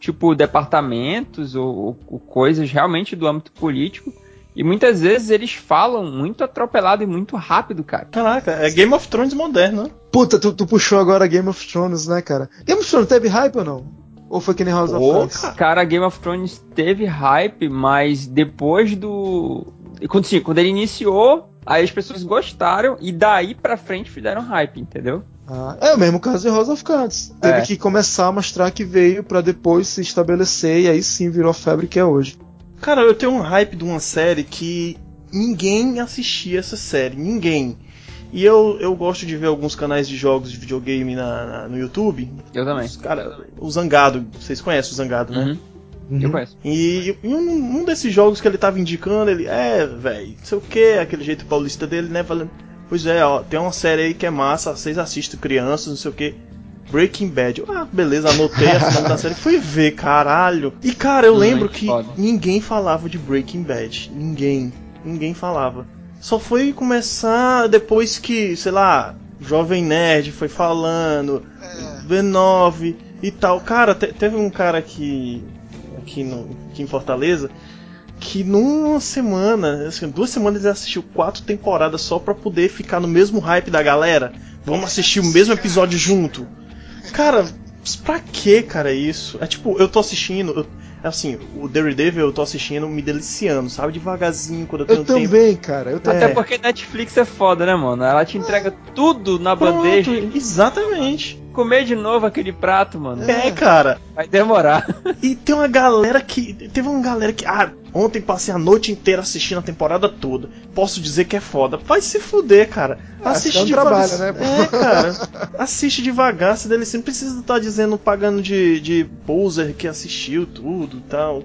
tipo departamentos ou, ou coisas realmente do âmbito político e muitas vezes eles falam muito atropelado e muito rápido, cara. Caraca, é Game of Thrones moderno, né? Puta, tu, tu puxou agora Game of Thrones, né, cara? Game of Thrones teve hype ou não? Ou foi que nem House of Cards? Cara, Game of Thrones teve hype, mas depois do. Quando, sim, quando ele iniciou, aí as pessoas gostaram e daí pra frente fizeram hype, entendeu? Ah, é o mesmo caso de House of Cards. Teve é. que começar a mostrar que veio para depois se estabelecer e aí sim virou a febre que é hoje. Cara, eu tenho um hype de uma série que ninguém assistia essa série, ninguém. E eu, eu gosto de ver alguns canais de jogos de videogame na, na no YouTube. Eu também. Os, cara, o Zangado, vocês conhecem o Zangado, né? Uhum. Uhum. Eu conheço. E, e um, um, desses jogos que ele tava indicando, ele, é, velho, não sei o que, aquele jeito paulista dele, né? Falando, pois é, ó, tem uma série aí que é massa, vocês assistem crianças, não sei o que. Breaking Bad. Ah, beleza, anotei esse nome da série. Fui ver, caralho. E cara, eu lembro que foda. ninguém falava de Breaking Bad. Ninguém. Ninguém falava. Só foi começar depois que, sei lá, Jovem Nerd foi falando, B9 e tal. Cara, te- teve um cara aqui, aqui, no, aqui em Fortaleza que numa semana, assim, duas semanas ele assistiu quatro temporadas só pra poder ficar no mesmo hype da galera. Vamos assistir o mesmo episódio junto. Cara, pra que, cara, isso? É tipo, eu tô assistindo, eu- assim, o Daredevil eu tô assistindo me deliciando, sabe? Devagarzinho, quando eu tenho Eu tempo. também, cara. Eu também. Até É. porque Netflix é foda, né, mano? Ela te entrega tudo na Pronto, bandeja. exatamente. Comer de novo aquele prato, mano. É, cara. Vai demorar. E tem uma galera que. Teve uma galera que. Ah, ontem passei a noite inteira assistindo a temporada toda. Posso dizer que é foda. Vai se fuder, cara. Ah, Assiste é um devagar. trabalho, né? É, cara. Assiste devagar, se dele. Não precisa estar dizendo, pagando de, de poser que assistiu tudo e tal.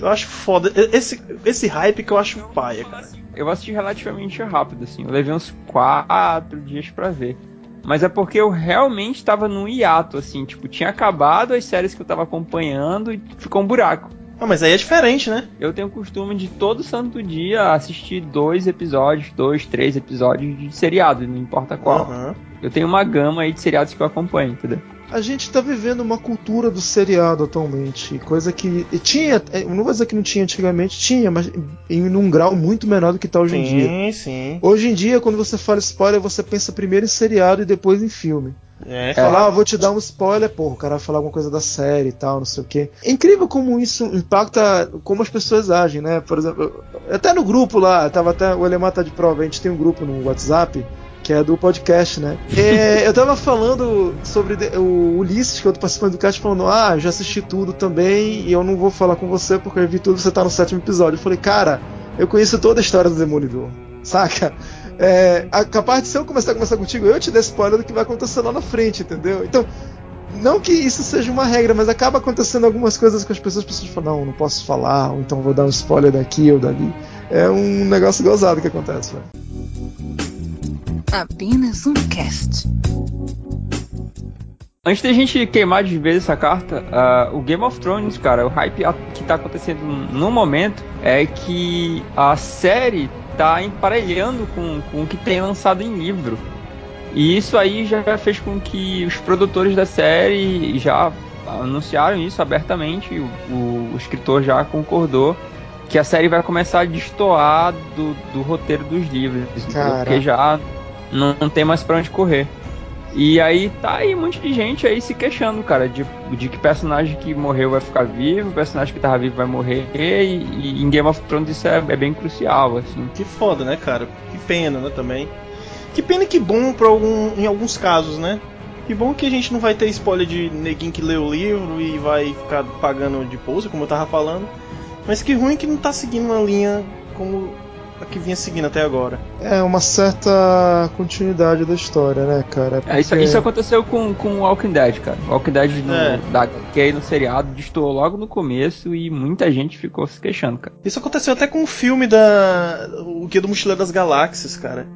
Eu acho foda. Esse, esse hype que eu acho paia, cara. Eu assisti relativamente rápido, assim. Eu levei uns quatro dias pra ver. Mas é porque eu realmente tava num hiato, assim. Tipo, tinha acabado as séries que eu tava acompanhando e ficou um buraco. Ah, mas aí é diferente, né? Eu tenho o costume de todo santo dia assistir dois episódios, dois, três episódios de seriado, não importa qual. Aham. Eu tenho uma gama aí de seriados que eu acompanho, entendeu? A gente tá vivendo uma cultura do seriado atualmente, coisa que tinha, não vou dizer que não tinha antigamente, tinha, mas em um grau muito menor do que tá hoje em dia. Sim, sim. Hoje em dia, quando você fala spoiler, você pensa primeiro em seriado e depois em filme. É, Falar, ah, vou te dar um spoiler, porra, o cara vai falar alguma coisa da série e tal, não sei o quê. É incrível como isso impacta como as pessoas agem, né? Por exemplo, até no grupo lá, tava até, o Elemar tá de prova, a gente tem um grupo no WhatsApp que é do podcast, né? É, eu tava falando sobre o Ulisses, que eu tô participando do cast, falando, ah, já assisti tudo também e eu não vou falar com você porque eu vi tudo, você tá no sétimo episódio. Eu falei, cara, eu conheço toda a história do Demolidor, saca? É, a- capaz de se eu começar a conversar contigo, eu te der spoiler do que vai acontecer lá na frente, entendeu? Então, não que isso seja uma regra, mas acaba acontecendo algumas coisas com as pessoas, as pessoas falam, não, não posso falar, ou então vou dar um spoiler daqui ou dali. É um negócio gozado que acontece, velho. Apenas um cast. Antes da gente queimar de vez essa carta, ah, o Game of Thrones, cara, o hype que tá acontecendo no momento é que a série tá emparelhando com, com o que tem lançado em livro. E isso aí já fez com que os produtores da série já anunciaram isso abertamente, o, o- o escritor já concordou que a série vai começar a destoar do, do roteiro dos livros? Caraca. porque já não, não tem mais pra onde correr. E aí tá aí um monte de gente aí se queixando, cara, de, de que personagem que morreu vai ficar vivo, personagem que tava vivo vai morrer, e, e em Game of Thrones isso é, é bem crucial, assim. Que foda, né, cara? Que pena, né, também. Que pena e que bom pra algum, em alguns casos, né? Que bom que a gente não vai ter spoiler de neguinho que lê o livro e vai ficar pagando de pose, como eu tava falando. Mas que ruim que não tá seguindo uma linha como que vinha seguindo até agora. É uma certa continuidade da história, né, cara? É, isso, Porque- isso aconteceu com, com o Walking Dead, cara. O Walking Dead no, É. da HQ no seriado destoou logo no começo e muita gente ficou se queixando, cara. Isso aconteceu até com o filme da. O Guia do Mochileiro das Galáxias, cara.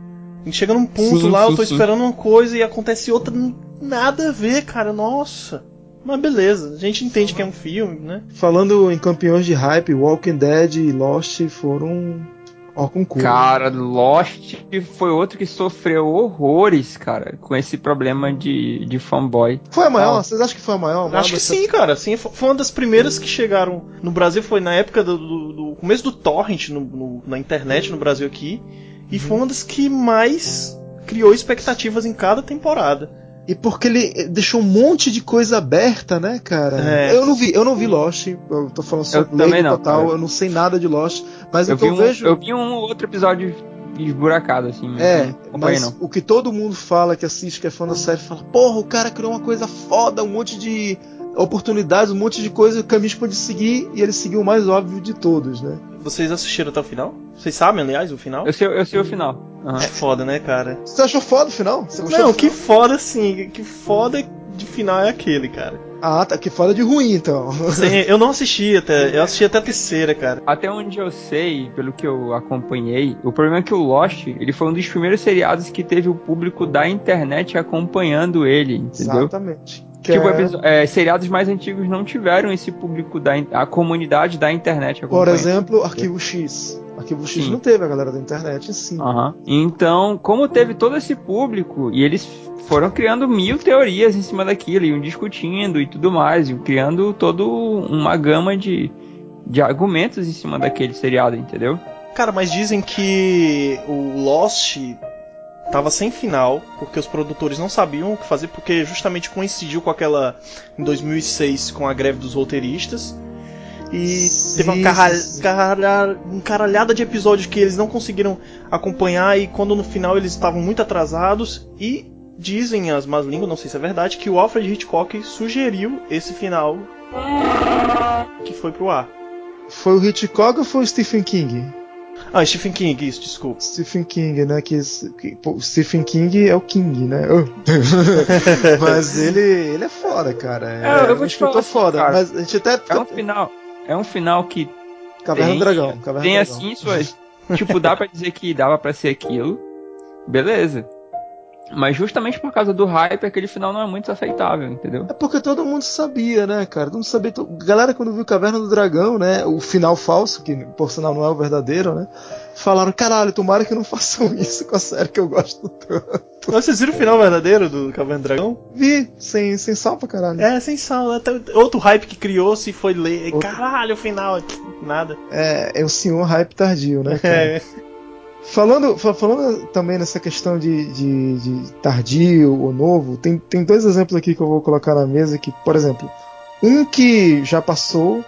A gente chega num ponto Sim, lá, sim, eu tô sim. esperando uma coisa e acontece outra, nada a ver, cara. Nossa. Mas beleza, a gente entende que é um filme, né? Falando em campeões de hype, Walking Dead e Lost foram ó concurso. Cara, Lost foi outro que sofreu horrores, cara, com esse problema de, de fanboy. Foi a maior? Ah. Vocês acham que foi a maior? Acho que sim, cara. Sim, fo- foi uma das primeiras que chegaram no Brasil. Foi na época do, do- do começo do torrent no- no- na internet no Brasil aqui. E foi uma das que mais criou expectativas em cada temporada. E porque ele deixou um monte de coisa aberta, né, cara? É. Eu não vi, eu não vi Lost. Eu tô falando só leigo também não, total. cara. Eu não sei nada de Lost, mas Eu o que vi, eu um, vejo eu vi um outro episódio esburacado, assim. É, mas não. o que todo mundo fala, que assiste, que é fã da série, fala: Porra, o cara criou uma coisa foda, um monte de oportunidades, um monte de coisa, caminhos pra ele seguir, e ele seguiu o mais óbvio de todos, né? Vocês assistiram até o final? Vocês sabem, aliás, o final? Eu sei, eu sei o final. Aham. É foda, né, cara? Você achou foda o final? Você gostou Não, que final? foda sim. Que foda de final é aquele, cara. Ah, tá. Que fala de ruim, então. Sim, eu não assisti até. Eu assisti até a terceira, cara. Até onde eu sei, pelo que eu acompanhei, o problema é que o Lost, ele foi um dos primeiros seriados que teve o público da internet acompanhando ele, entendeu? Exatamente. Tipo, é... É, seriados mais antigos não tiveram esse público da a comunidade da internet acompanhando. Por exemplo, Arquivo X. Arquivo X Sim. não teve a galera da internet, sim. Uhum. Então, como teve todo esse público e eles foram criando mil teorias em cima daquilo, iam discutindo e tudo mais, iam criando toda uma gama de, de argumentos em cima daquele seriado, entendeu? Cara, mas dizem que o Lost tava sem final, porque os produtores não sabiam o que fazer, porque justamente coincidiu com aquela em 2006 com a greve dos roteiristas. E teve uma caralhada, caralhada de episódios que eles não conseguiram acompanhar e quando no final eles estavam muito atrasados e dizem as más línguas, não sei se é verdade, que o Alfred Hitchcock sugeriu esse final que foi pro ar. Foi o Hitchcock ou foi o Stephen King? Ah, Stephen King, isso, desculpa. Stephen King, né? Que, que pô, Stephen King é o King, né? mas ele, ele é foda, cara. É, eu vou te falar, foda. Cara, mas a gente até. É um final, é um final que. Caverna tem, do Dragão. Caverna tem Dragão. assim suas. tipo, dá pra dizer que dava pra ser aquilo. Beleza. Mas justamente por causa do hype, aquele final não é muito aceitável, entendeu? É porque todo mundo sabia, né, cara? Todo mundo sabia. Galera, quando viu Caverna do Dragão, né? O final falso, que por sinal não é o verdadeiro, né? Falaram, caralho, tomara que não façam isso com a série que eu gosto tanto. Vocês viram o final verdadeiro do do Dragão? Vi, sem, sem sal pra caralho. É, sem sal, né? Outro hype que criou-se foi ler. Outro... Caralho, o final, nada. É, é o senhor hype tardio, né? Cara? É. Falando, falando também nessa questão de, de, de, tardio ou novo, tem, tem dois exemplos aqui que eu vou colocar na mesa que, por exemplo, um que já passou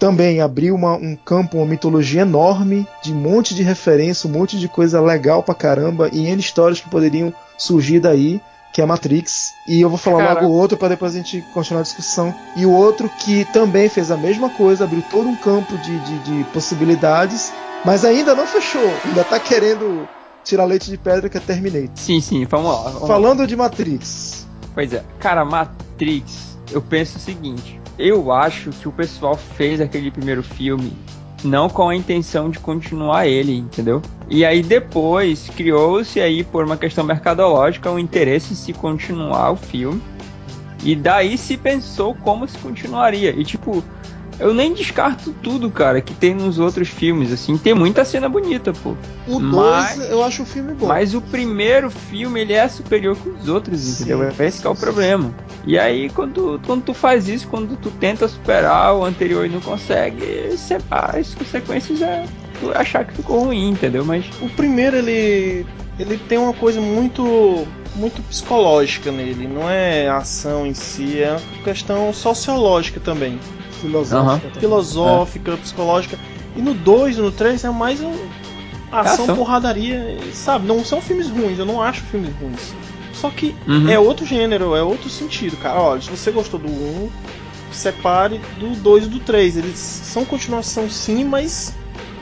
também abriu uma, um campo, uma mitologia enorme de um monte de referência, um monte de coisa legal pra caramba e N histórias que poderiam surgir daí, que é Matrix. E eu vou falar Cara. logo o outro para depois a gente continuar a discussão. E o outro que também fez a mesma coisa, abriu todo um campo de, de, de possibilidades mas ainda não fechou. Ainda tá querendo tirar leite de pedra que é Terminator. Sim, sim, vamos lá. Vamos Falando lá. de Matrix. Pois é, cara, Matrix, eu penso o seguinte. Eu acho que o pessoal fez aquele primeiro filme não com a intenção de continuar ele, entendeu? E aí depois criou-se aí por uma questão mercadológica o um interesse em se continuar o filme. E daí se pensou como se continuaria. E tipo, eu nem descarto tudo, cara, que tem nos outros filmes, assim. Tem muita cena bonita, pô. O 2 eu acho o filme bom. Mas o primeiro filme, ele é superior que os outros, sim, entendeu? É esse que é o problema. E aí, quando, quando tu faz isso, quando tu tenta superar o anterior e não consegue, as consequências é tu achar que ficou ruim, entendeu? Mas... O primeiro, ele... Ele tem uma coisa muito muito psicológica nele, não é ação em si, é uma questão sociológica também filosófica, uhum. filosófica, é. psicológica. E no 2 e no 3 é mais um, ação, ação, porradaria, sabe? Não são filmes ruins, eu não acho filmes ruins. Só que uhum. é outro gênero, é outro sentido, cara. Olha, se você gostou do 1, um, separe do 2 e do 3. Eles são continuação sim, mas.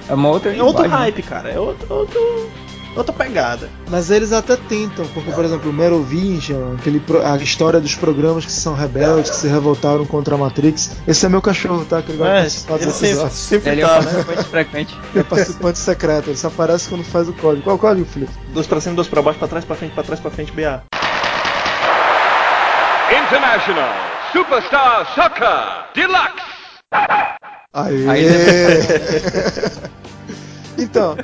É uma outra É outro hype, cara. É outro, outro outra pegada. Mas eles até tentam, porque, por exemplo, o Merovingian, aquele a história dos programas que são rebeldes, que se revoltaram contra a Matrix. Esse é meu cachorro, tá? Que ele vai é, participar dos sempre, sempre ele é tá, é participante frequente. É participante secreto, ele só aparece quando faz o código. Qual é o código, Felipe? Dois pra cima, dois pra baixo, pra trás, pra frente, pra trás, pra frente, BA. International Superstar Soccer Deluxe! Aê! Aê. então,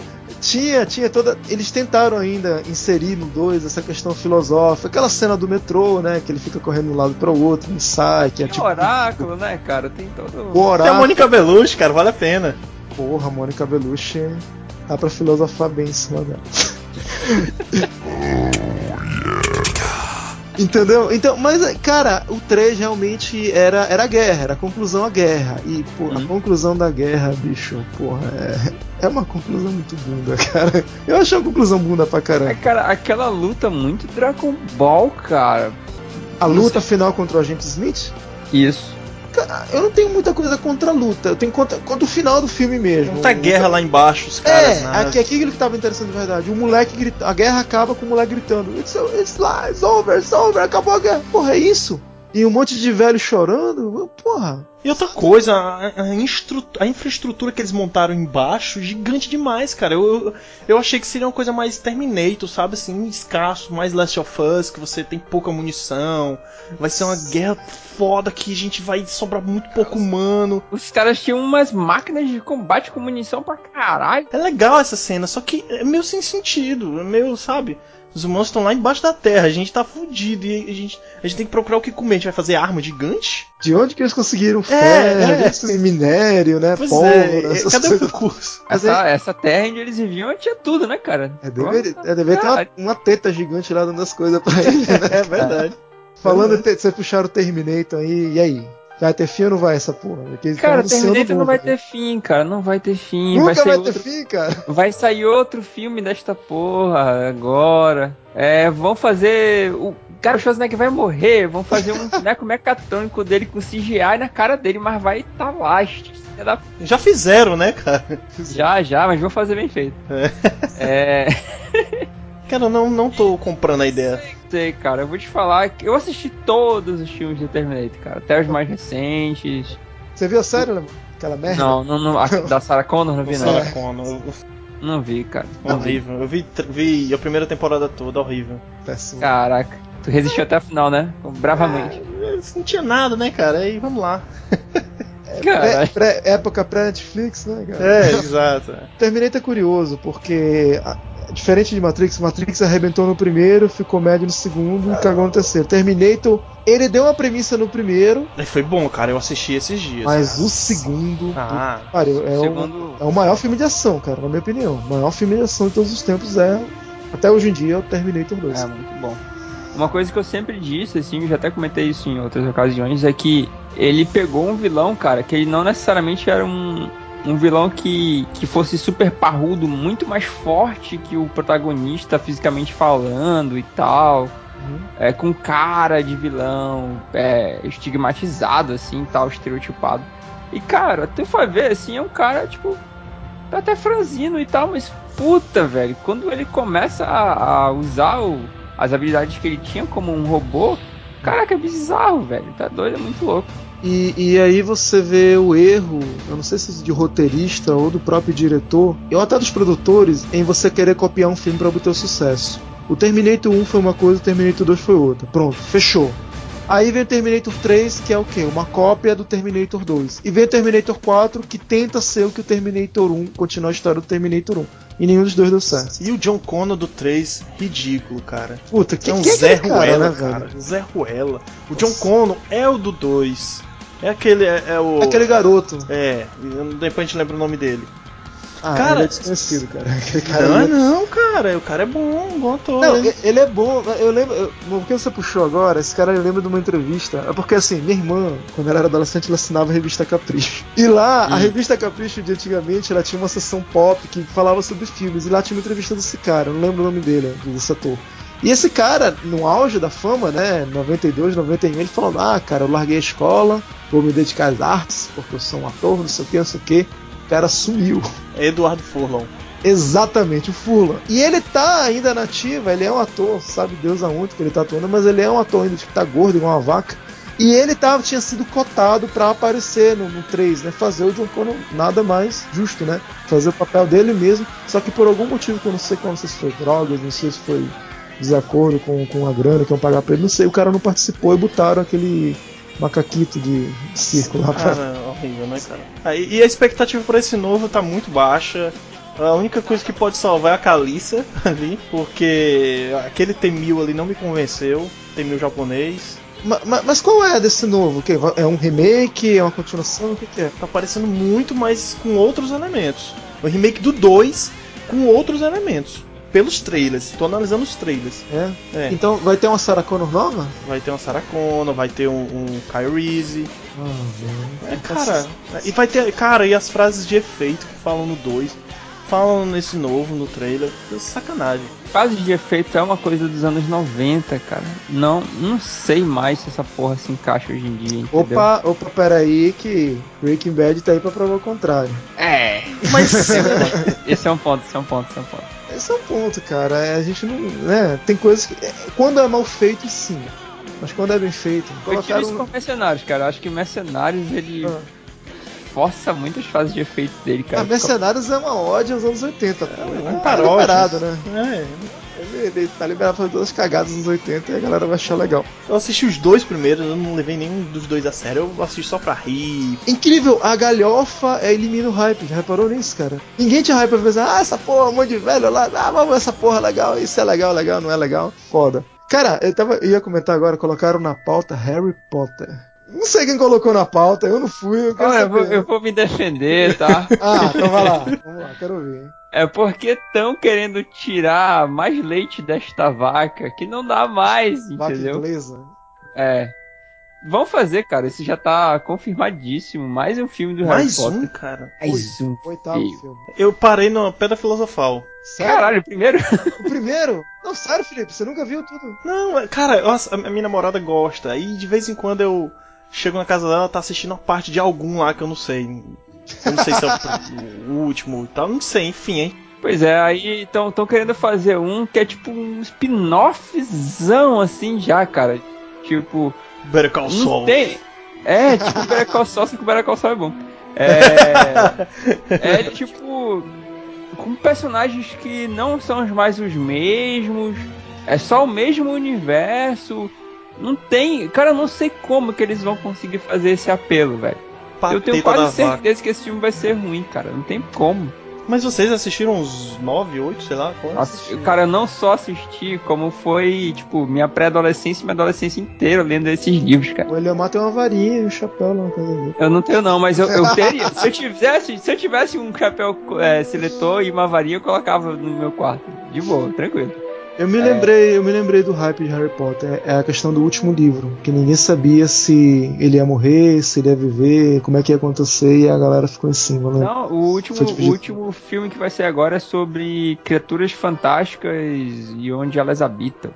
tinha, tinha toda. Eles tentaram ainda inserir no 2 essa questão filosófica, aquela cena do metrô, né? Que ele fica correndo de um lado para o outro, um sai, que é tipo. oráculo, né, cara? Tem todo. O oráculo. Tem a Mônica Belushi, cara, vale a pena. Porra, a Mônica Belushi dá pra filosofar bem em cima dela. Entendeu? Então, mas, cara, o 3 realmente era, era a guerra, era a conclusão à guerra. E, pô, a uhum. conclusão da guerra, bicho, porra, é, é uma conclusão muito bunda, cara. Eu achei a conclusão bunda pra caramba. É, cara, aquela luta muito Dragon Ball, cara. A luta final contra o agente Smith? Isso eu não tenho muita coisa contra a luta, eu tenho contra, contra o final do filme mesmo. Muita guerra lá embaixo, os caras. É, aqui, aqui que tava interessante de verdade. O moleque grita, a guerra acaba com o moleque gritando: It's, it's, it's over, it's over, acabou a guerra. Porra, é isso? E um monte de velho chorando. Porra. E outra coisa, a, a, a, infraestrutura que eles montaram embaixo, gigante demais, cara. Eu, eu, eu, achei que seria uma coisa mais Terminator, sabe? Assim, escasso, mais Last of Us, que você tem pouca munição. Vai ser uma guerra foda que a gente vai sobrar muito pouco humano. Os caras tinham umas máquinas de combate com munição pra caralho. É legal essa cena, só que é meio sem sentido. É meio, sabe? Os humanos estão lá embaixo da terra, a gente tá fudido e a gente, a gente tem que procurar o que comer. A gente vai fazer arma gigante? De onde que eles conseguiram ferro, é, é. minério, né? Pois Pólvora, é, cadê coisas. o recurso? Essa, essa terra onde eles viviam tinha tudo, né, cara? É, deveria, é, deveria ter uma, uma, teta gigante lá dando as coisas pra ele, né? é verdade. Falando, é. vocês puxaram o Terminator aí, e aí? Vai ter fim ou não vai essa porra? Porque cara, Terminator não vai ter fim, cara. Não vai ter fim. Nunca vai, vai ter outro... fim, cara. Vai sair outro filme desta porra agora. É, vão fazer. O cara, o Schwarzenegger vai morrer. Vão fazer um boneco mecatrônico dele com CGI na cara dele, mas vai estar tá lá. Já fizeram, né, cara? Já, já, mas vão fazer bem feito. É. é... Cara, eu não, não tô comprando a ideia. Sei, cara, eu vou te falar que eu assisti todos os filmes de Terminator, cara, até os mais recentes. Você viu a série, Aquela merda? Não, não, não a, da Sarah Connor não vi, não. Sarah Connor. Não vi, cara. Não horrível. Vi. Eu vi, vi a primeira temporada toda, horrível. Péssimo. Caraca. Tu resistiu até a final, né? Bravamente. É, não tinha nada, né, cara? Aí vamos lá. É, pré, pré, época pré-Netflix, né, cara? É, exato. Terminator é curioso, porque diferente de Matrix, Matrix arrebentou no primeiro, ficou médio no segundo e cagou no terceiro. Terminator, ele deu uma premissa no primeiro. Foi bom, cara, eu assisti esses dias. Mas cara. o segundo. Ah, pariu, é, segundo... O, é o maior filme de ação, cara, na minha opinião. O maior filme de ação de todos os tempos é. Até hoje em dia é o Terminator 2. É, muito bom. Uma coisa que eu sempre disse, assim, eu já até comentei isso em outras ocasiões, é que ele pegou um vilão, cara, que ele não necessariamente era um, um vilão que, que fosse super parrudo, muito mais forte que o protagonista fisicamente falando e tal. Uhum. É, com cara de vilão, é, estigmatizado, assim, tal, estereotipado. E, cara, tu vai ver, assim, é um cara, tipo, tá até franzino e tal, mas puta, velho, quando ele começa a, a usar o, as habilidades que ele tinha como um robô, caraca, é bizarro, velho, tá doido, é muito louco. E, e aí você vê o erro, eu não sei se de roteirista ou do próprio diretor, ou até dos produtores, em você querer copiar um filme para obter o sucesso. O Terminator 1 foi uma coisa, o Terminator 2 foi outra. Pronto, fechou. Aí vem o Terminator 3, que é o quê? Uma cópia do Terminator 2. E vem o Terminator 4, que tenta ser o que o Terminator 1, continua a história do Terminator 1. E nenhum dos dois deu certo. E o John Connor do 3, ridículo, cara. Puta, que é um que Zé é Ruela, né, cara. Zé Ruela. O Nossa. John Connor é o do 2. É aquele. É, é o. É aquele garoto. É, depois a gente lembra o nome dele. Ah, cara, ele é desconhecido, cara. cara não, é... não, cara. O cara é bom, bom ator. Não, ele é bom. Eu lembro. Eu, por que você puxou agora? Esse cara lembra de uma entrevista. É porque assim, minha irmã, quando ela era adolescente, ela assinava a revista Capricho. E lá, hum. a revista Capricho de antigamente, ela tinha uma sessão pop que falava sobre filmes. E lá tinha uma entrevista desse cara. Eu não lembro o nome dele, desse ator. E esse cara, no auge da fama, né, 92, 91, ele falou: Ah, cara, eu larguei a escola, vou me dedicar às artes, porque eu sou um ator, não sei o que, não sei o que. O cara sumiu. Eduardo Furlong. Exatamente, o Furlan. E ele tá ainda nativa, ele é um ator, sabe Deus aonde que ele tá atuando, mas ele é um ator ainda que tá gordo igual uma vaca. E ele tava, tinha sido cotado para aparecer no, no 3, né? Fazer o John Connor nada mais justo, né? Fazer o papel dele mesmo. Só que por algum motivo que eu não sei qual, não sei se foi drogas, não sei se foi desacordo com, com a grana que iam pagar pra ele, não sei, o cara não participou e botaram aquele macaquito de circo lá pra. Cara, horrível, né, cara? Ah, e a expectativa para esse novo tá muito baixa. A única coisa que pode salvar é a Caliça ali, porque aquele T-1000 ali não me convenceu. T-1000 japonês. Mas, mas, qual é desse novo? Que é um remake? É uma continuação? O que, que é? Tá parecendo muito, mas com outros elementos. O remake do 2 com outros elementos pelos trailers. Tô analisando os trailers. É? é. Então vai ter uma Sarah Connor nova? Vai ter uma Sarah Connor, vai ter um, um Kyle Reese. Ah, é, cara, e vai ter. Cara, e as frases de efeito que falam no 2 falam nesse novo, no trailer. Sacanagem. Frase de efeito é uma coisa dos anos 90, cara. Não, não sei mais se essa porra se encaixa hoje em dia. Entendeu? Opa, opa, peraí que Breaking Bad tá aí pra provar o contrário. É, mas esse é um ponto, esse é um ponto, esse é um ponto. Esse é um ponto, cara. A gente não. Né, tem coisas que. Quando é mal feito, sim. Mas quando é bem feito. Eu tive isso com Mercenários, cara. Eu acho que Mercenários ele. Ah. Força muitas fases de efeito dele, cara. Ah, Mercenários é uma ódio aos anos 80, pô. É, um tá liberado, né? É. Ele, tá liberado pra fazer duas cagadas nos 80 e a galera vai achar legal. Eu assisti os dois primeiros, eu não levei nenhum dos dois a sério, eu assisti só pra rir. Incrível, a galhofa elimina o hype, já reparou nisso, cara? Ninguém te hype pra pensar, ah, essa porra, um monte de velho lá, ah, vamos essa porra legal, isso é legal, legal, não é legal. Foda. Cara, eu tava, eu ia comentar agora, colocaram na pauta Harry Potter. Não sei quem colocou na pauta, eu não fui. Eu, Olha, eu, vou, eu, vou, me defender, tá? ah, então vai lá. Vamos lá, quero ouvir. É porque estão querendo tirar mais leite desta vaca que não dá mais, vaca entendeu? Inglesa. É. Vão fazer, cara. Esse já tá confirmadíssimo. Mais um filme do mais Harry Potter. Um, cara. Mais um. Oitavo filme. Eu parei na Pedra Filosofal. Sério? Caralho, o primeiro? O primeiro? Não, sério, Felipe, você nunca viu tudo? Não, cara, a minha namorada gosta. E de vez em quando eu chego na casa dela, ela tá assistindo a parte de algum lá que eu não sei. Eu não sei se é o, o último e tal, não sei, enfim, hein. Pois é, aí estão querendo fazer um que é tipo um spin-offzão assim já, cara. Tipo. Better Call Saul. Tem... É, tipo Better Call Saul, só que o Better Call Saul é bom. É. é tipo com personagens que não são mais os mesmos, é só o mesmo universo. Não tem. Cara, eu não sei como que eles vão conseguir fazer esse apelo, velho. eu tenho quase certeza vaca. que esse filme vai ser ruim, cara. Não tem como. Mas vocês assistiram uns 9, 8, sei lá? Assisti, cara, eu não só assisti, como foi, tipo, minha pré-adolescência e minha adolescência inteira lendo esses livros, cara. O Eliomar tem uma varinha e um chapéu lá coisa Eu não tenho não, mas eu, eu teria. se, eu tivesse, se eu tivesse um chapéu é, seletor e uma varinha, eu colocava no meu quarto. De boa, tranquilo. Eu me lembrei, eu me lembrei do hype de Harry Potter. É a questão do último livro, que ninguém sabia se ele ia morrer, se ele ia viver, como é que ia acontecer e a galera ficou em cima, né? Não, o último, tipo de... o último filme que vai ser agora é sobre criaturas fantásticas e onde elas habitam.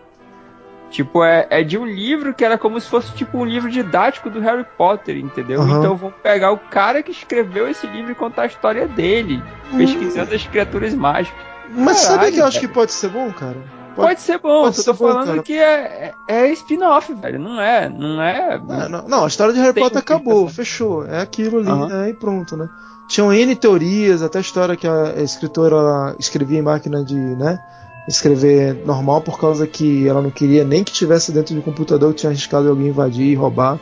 Tipo, é, é de um livro que era como se fosse tipo um livro didático do Harry Potter, entendeu? Uhum. Então vão pegar o cara que escreveu esse livro e contar a história dele, uhum. pesquisando as criaturas mágicas. Mas Caralho, sabe que eu acho que pode ser bom, cara? Pode, ser bom, pode eu tô falando bom, que é, é, é spin-off, velho. Não é, não é. é não, não, a história de Harry Potter acabou, fechou. É aquilo ali, uhum. é, e pronto, né? Tinham N teorias, até a história que a escritora escrevia em máquina de, né? Escrever normal por causa que ela não queria nem que tivesse dentro de um computador que tinha arriscado alguém invadir e roubar.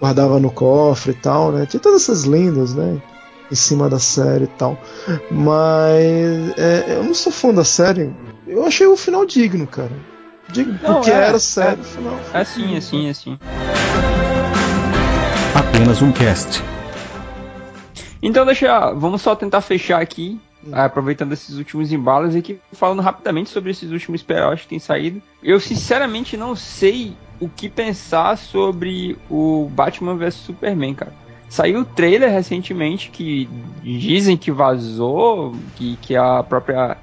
Guardava no cofre e tal, né? Tinha todas essas lendas, né? Em cima da série e tal. Mas é, eu não sou fã da série eu achei o final digno, cara. Digno, Não, porque é, era sério. É, final, é assim, assim, assim. Apenas um cast. Então deixa, vamos só tentar fechar aqui, hum. aproveitando esses últimos embalos aqui, falando rapidamente sobre esses últimos heróis que têm saído. Eu sinceramente não sei o que pensar sobre o Batman vs Superman, cara. Saiu o trailer recentemente que dizem que vazou, que, que a própria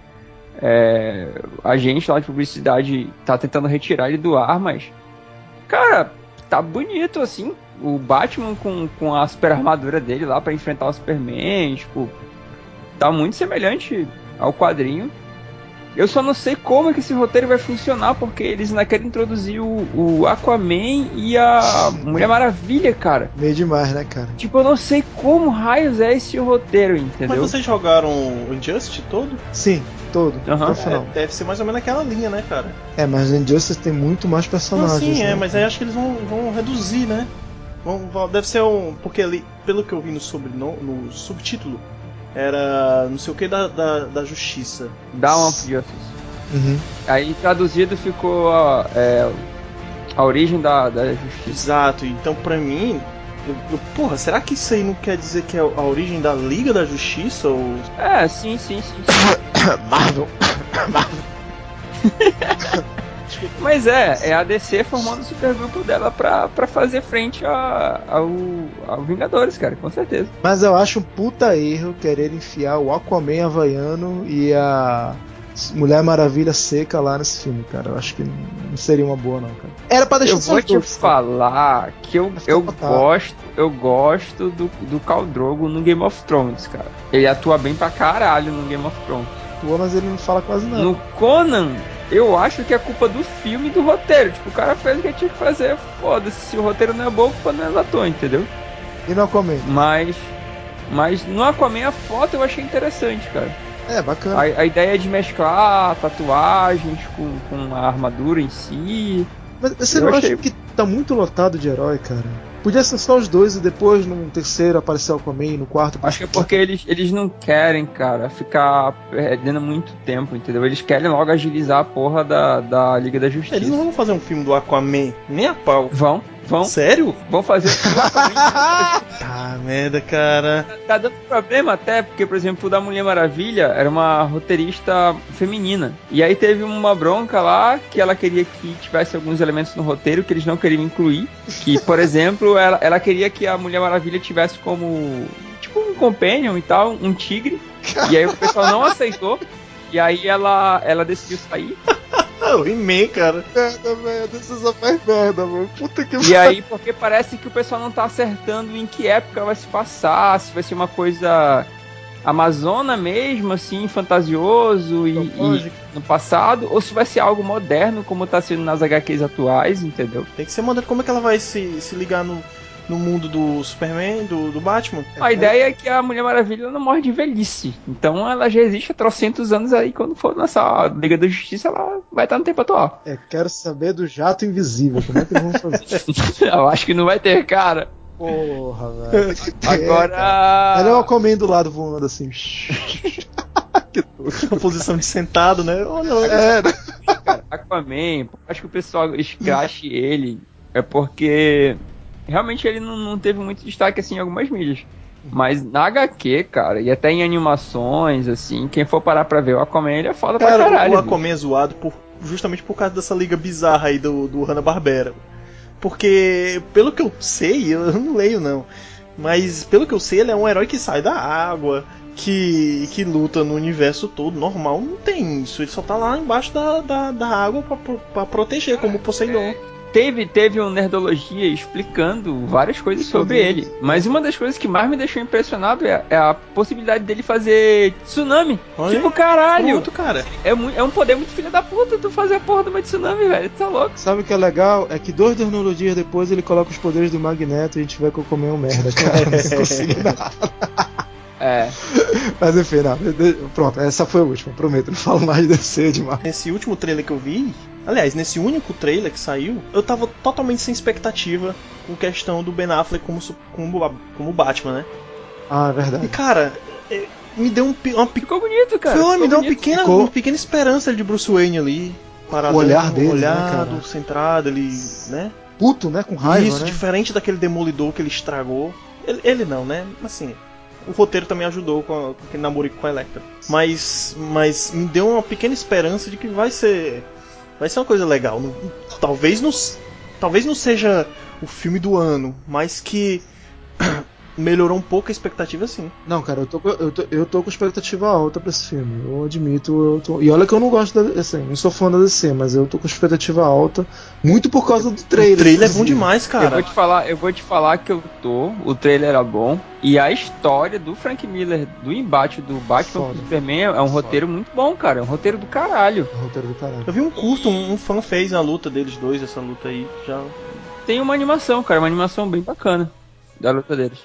é, a gente lá de publicidade tá tentando retirar ele do ar, mas. Cara, tá bonito assim. O Batman com, com a super armadura dele lá para enfrentar o Superman, tipo. Tá muito semelhante ao quadrinho. Eu só não sei como é que esse roteiro vai funcionar, porque eles ainda querem introduzir o, o Aquaman e a Mulher Maravilha, cara. Meio demais, né, cara? Tipo, eu não sei como raios é esse roteiro, entendeu? Mas vocês jogaram o Injustice todo? Sim, todo. Uhum. final. É, deve ser mais ou menos aquela linha, né, cara? É, mas o Injustice tem muito mais personagens. Não, sim, é, né? é, mas aí acho que eles vão, vão reduzir, né? Vão, deve ser um. Porque ali, pelo que eu vi no, sobrenome, no subtítulo, era não sei o que da, da, da justiça. Dawn of Justice. Uhum. Aí traduzido ficou ó, é, a origem da, da justiça. Exato, então pra mim. Eu, eu, porra, será que isso aí não quer dizer que é a origem da Liga da Justiça? Ou... É, sim, sim, sim. sim. Marvel! Marvel! Mas é, é a DC formando o supergrupo dela pra, pra fazer frente a, ao, ao Vingadores, cara, com certeza. Mas eu acho um puta erro querer enfiar o Aquaman havaiano e a Mulher Maravilha seca lá nesse filme, cara. Eu acho que não seria uma boa, não, cara. Era pra deixar Eu vou te falar que eu, eu gosto, eu gosto do, do Khal Drogo no Game of Thrones, cara. Ele atua bem pra caralho no Game of Thrones. Atua, mas ele não fala quase nada. No Conan, eu acho que é culpa do filme e do roteiro. Tipo, o cara fez o que tinha que fazer, foda-se. Se o roteiro não é bom, culpa não é ator, entendeu? E no Aquaman? Mas. Mas no Aquaman a foto eu achei interessante, cara. É, bacana. A, a ideia de mesclar tatuagens com, com a armadura em si. Mas você Eu não achei- acha que tá muito lotado de herói, cara? Podia ser só os dois e depois no terceiro aparecer o Aquaman, no quarto. Acho que é porque eles, eles não querem, cara, ficar perdendo muito tempo, entendeu? Eles querem logo agilizar a porra da, da Liga da Justiça. Eles não vão fazer um filme do Aquaman, nem a pau. Vão, vão, Sério? vão fazer. Tá, merda, cara. tá dando problema até, porque, por exemplo, o da Mulher Maravilha era uma roteirista feminina. E aí teve uma bronca lá que ela queria que tivesse alguns elementos no roteiro que eles não queriam incluir. Que, por exemplo, ela, ela queria que a Mulher Maravilha tivesse como. Tipo um companion e tal, um tigre. E aí o pessoal não aceitou. E aí ela, ela decidiu sair. Ah, o He-Man, cara. Merda, velho. Só faz merda, mano. Puta que E aí, porque parece que o pessoal não tá acertando em que época vai se passar, se vai ser uma coisa amazona mesmo, assim, fantasioso e, e no passado, ou se vai ser algo moderno, como tá sendo nas HQs atuais, entendeu? Tem que ser mandado. Como é que ela vai se, se ligar no, no mundo do Superman, do, do Batman? A ideia é que a Mulher Maravilha não morre de velhice. Então ela já existe há trocentos anos aí, quando for lançar a Liga da Justiça, ela vai estar no tempo atual. É, quero saber do jato invisível. Como é que eles vão fazer? Eu acho que não vai ter, cara. Porra, velho. Agora. Olha o Aquaman do lado voando assim. A posição de sentado, né? Olha, olha. É, né? Cara, Aquaman, acho que o pessoal escrache ele é porque realmente ele não, não teve muito destaque assim em algumas mídias. Mas na HQ, cara, e até em animações, assim, quem for parar pra ver o Aquaman, ele é foda pra Cara, caralho. o. Aquaman é zoado por, justamente por causa dessa liga bizarra aí do, do Hanna-Barbera. Porque, pelo que eu sei, eu não leio não, mas pelo que eu sei, ele é um herói que sai da água, que, que luta no universo todo, normal, não tem isso. Ele só tá lá embaixo da, da, da água pra, pro- pra proteger, como o Poseidon. Teve, teve um Nerdologia explicando várias coisas sobre ele. Mas uma das coisas que mais me deixou impressionado é, é a possibilidade dele fazer tsunami. Olha tipo, caralho! Pronto, cara. É, é um poder muito filho da puta tu fazer a porra de uma tsunami, velho. Tu tá louco? Sabe o que é legal? É que dois terminologias depois ele coloca os poderes do Magneto e a gente vai comer um merda, cara. Não consegui nada. É. Mas enfim, não. Pronto, essa foi a última. Prometo, não falo mais de DC demais. Nesse último trailer que eu vi, aliás, nesse único trailer que saiu, eu tava totalmente sem expectativa com questão do Ben Affleck como, como, como Batman, né? Ah, é E verdade. cara, é, me deu um, uma, Ficou bonito, cara. Foi, ficou me deu uma pequena, Ficou. uma pequena esperança de Bruce Wayne ali. Paradão, O olhar dele, né, olhado, cara? centrado, ele, né? Puto, né? Com raiva, Isso, né? diferente daquele demolidor que ele estragou. Ele, ele não, né? Assim, o roteiro também ajudou com, aquele namorico com a Electra. Mas, mas me deu uma pequena esperança de que vai ser, vai ser uma coisa legal. Talvez não, talvez não seja o filme do ano, mas que melhorou um pouco a expectativa, sim. Não, cara, eu tô, com- eu, tô, eu tô com expectativa alta pra esse filme. Eu admito. Eu tô- E olha que eu não gosto da assim, não sou fã da DC, mas eu tô com expectativa alta. Muito por causa do trailer. o trailer é bom demais, Eu cara. vou te falar, eu vou te falar que eu tô. O trailer era bom. E a história do Frank Miller, do embate do Batman Foda. com Superman, é um roteiro muito bom, cara. É um roteiro do caralho. É o roteiro do caralho. Eu vi um curto, um, um fã fez a luta deles dois, essa luta aí. Já Tem uma animação, cara, uma animação bem bacana da luta deles.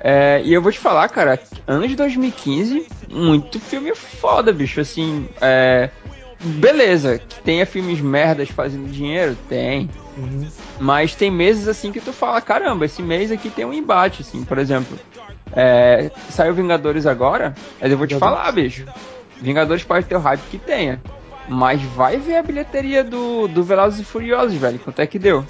É, e eu vou te falar, cara, ano de 2015, muito filme foda, bicho. Assim, é. Beleza, que tenha filmes merdas fazendo dinheiro? Tem. Uhum. Mas tem meses assim que tu fala, caramba, esse mês aqui tem um embate, assim, por exemplo. É, saiu Vingadores agora, mas eu vou te Vingadores. falar, bicho. Vingadores pode ter o hype que tenha. Mas vai ver a bilheteria do, do Velozes e Furiosos, velho. Quanto é que deu?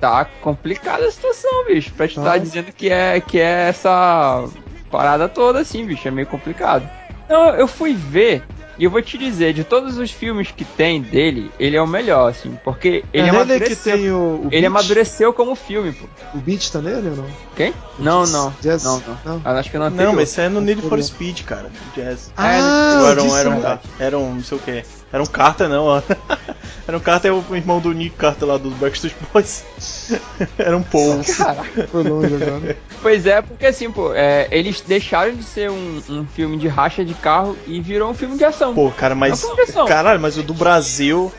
Tá complicada a situação, bicho. Pra te Tá. estar dizendo que é, que é essa parada toda, assim, bicho. É meio complicado. Então eu fui ver. E eu vou te dizer, de todos os filmes que tem dele, ele é o melhor, assim, porque ele é amadureceu. tem o. o Ele amadureceu como filme, pô. O Beat tá nele ou não? Quem? Não, não. Jazz? Não, não. Não. Ah, Acho que não Não, mas isso é no Need for. Speed, cara. Jazz. Ah, o Aaron, disso Aaron, mesmo. Aaron, não sei o que. Era um Carter, não, ó. Era um Carter, o irmão do Nick Carter lá dos Backstreet Boys. Era um Paul. Caraca, foi longe agora. Pois é, porque assim, pô, é, eles deixaram de ser um, um, filme de racha de carro e virou um filme de ação. Pô, cara, mas. É caralho, mas o do Brasil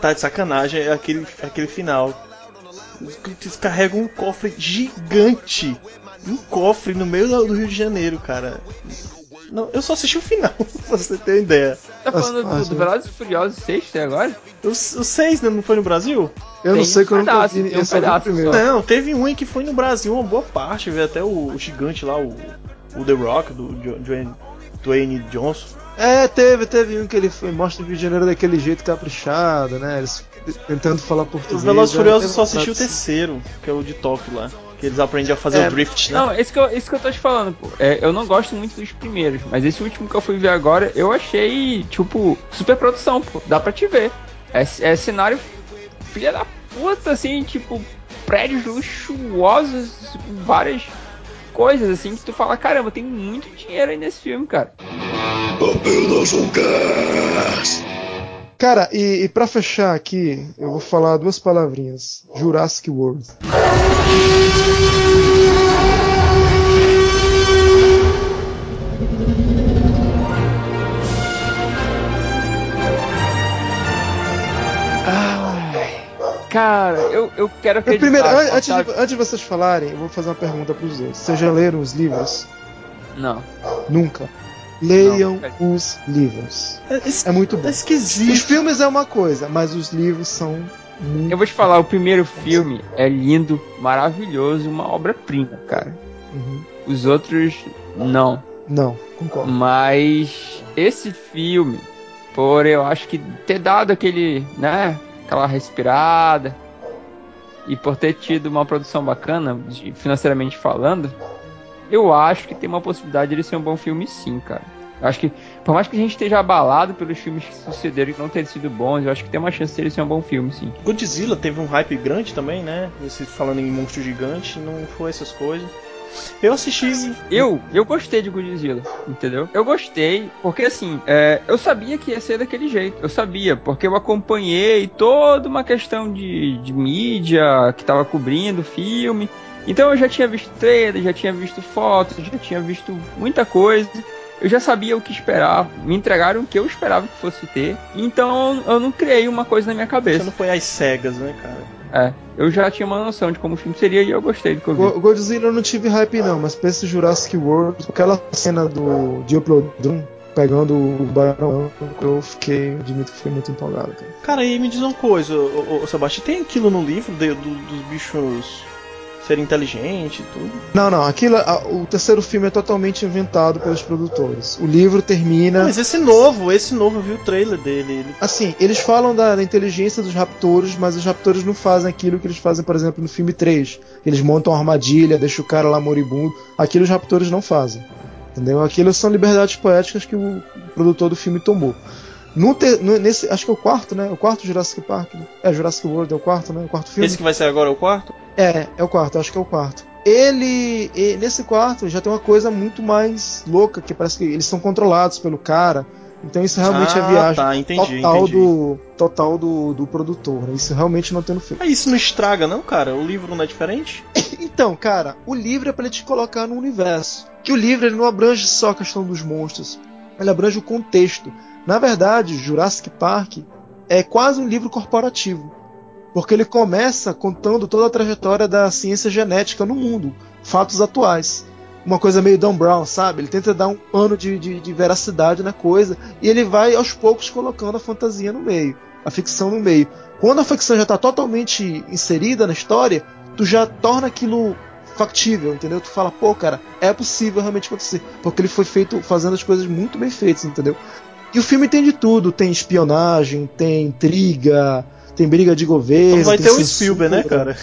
tá de sacanagem, é aquele, aquele final. Eles carregam um cofre gigante. Um cofre no meio do Rio de Janeiro, cara. Não, eu só assisti o final, pra você ter ideia. Tá falando do, do Velozes e Furiosos 6 até agora? O, o 6 né, não foi no Brasil? Eu tem não sei um quando pedaço, eu vi, um pedaço primeiro. Não, teve um em que foi no Brasil uma boa parte, veio até o, o gigante lá, o, o The Rock, do Dwayne, Dwayne Johnson. É, teve, teve um que ele foi, mostra o Rio de Janeiro daquele jeito caprichado, né? Eles tentando falar português. Os Velozes Furiosos eu só assisti o terceiro, que é o de Tóquio lá. Que eles aprendem a fazer é, o drift, né? Não, isso que eu, isso que eu tô te falando, pô. É, eu não gosto muito dos primeiros, mas esse último que eu fui ver agora, eu achei, tipo, super produção, pô. Dá pra te ver. É, é cenário filha da puta, assim, tipo, prédios luxuosos, várias coisas, assim, que tu fala, caramba, tem muito dinheiro aí nesse filme, cara. Apenas um cast. Cara, e, e para fechar aqui, eu vou falar duas palavrinhas: Jurassic World. Cara, eu, eu quero acreditar. Primeiro, antes, de, antes de vocês falarem, eu vou fazer uma pergunta pros dois. Vocês já leram os livros? Não. Nunca. Leiam não, os livros. É, é, muito bom. É esquisito. Os filmes é uma coisa, mas os livros são muito Eu vou te falar, o primeiro filme é lindo, maravilhoso, uma obra-prima, cara. Uhum. Os outros, não. Não, concordo. Mas esse filme, por eu acho que ter dado aquele, né, aquela respirada e por ter tido uma produção bacana, financeiramente falando, eu acho que tem uma possibilidade de ele ser um bom filme sim, cara. Eu acho que, por mais que a gente esteja abalado pelos filmes que sucederam e não terem sido bons, eu acho que tem uma chance de ele ser um bom filme, sim. Godzilla teve um hype grande também, né? Esse, falando em monstro gigante, não foi essas coisas. Eu assisti. Eu, eu gostei de Godzilla, entendeu? Eu gostei, porque assim, é, eu sabia que ia ser daquele jeito. Eu sabia, porque eu acompanhei toda uma questão de, de mídia que tava cobrindo o filme. Então eu já tinha visto trailer, já tinha visto fotos, já tinha visto muita coisa. Eu já sabia o que esperar, me entregaram o que eu esperava que fosse ter. Então eu não criei uma coisa na minha cabeça. Você não foi às cegas, né, cara? É, eu já tinha uma noção de como o filme seria e eu gostei do que eu vi. O Godzilla eu não tive hype não, mas pensa Jurassic World, aquela cena do Diplodon pegando o barão, eu fiquei, admito que fiquei muito empolgado, cara. Cara, e me diz uma coisa, o, Sebastião, tem aquilo no livro de, do, dos bichos ser inteligente e tudo. Não, não. Aquilo, a, o terceiro filme é totalmente inventado pelos produtores. O livro termina. Mas esse novo, esse novo, eu vi o trailer dele. Ele... Assim, eles falam da, da, inteligência dos raptores, mas os raptores não fazem aquilo que eles fazem, por exemplo, no filme 3. Eles montam uma armadilha, deixam o cara lá moribundo. Aquilo os raptores não fazem. Entendeu? Aquilo são liberdades poéticas que o produtor do filme tomou. No, no, nesse, acho que é o quarto, né? O quarto Jurassic Park. Né? É, Jurassic World é o quarto, né? O quarto filme. Esse que vai ser agora é o quarto? É, é o quarto, acho que é o quarto. Ele, ele, nesse quarto já tem uma coisa muito mais louca, que parece que eles são controlados pelo cara. Então isso realmente é ah, é viagem tá, entendi, total entendi. do total do, do produtor. Né? Isso realmente não tendo feito. Ah, isso não estraga não, cara? O livro não é diferente? então, cara, o livro é para ele te colocar no universo. Que o livro ele não abrange só a questão dos monstros, ele abrange o contexto. Na verdade, Jurassic Park é quase um livro corporativo, porque ele começa contando toda a trajetória da ciência genética no mundo, fatos atuais. Uma coisa meio Dan Brown, sabe? Ele tenta dar um pano de, de, de veracidade na coisa e ele vai aos poucos colocando a fantasia no meio, a ficção no meio. Quando a ficção já está totalmente inserida na história, tu já torna aquilo factível, entendeu? Tu fala, pô, cara, é possível realmente acontecer, porque ele foi feito fazendo as coisas muito bem feitas, entendeu? E o filme tem de tudo, tem espionagem, tem intriga, tem briga de governo. Então vai ter o Spielberg, né, cara?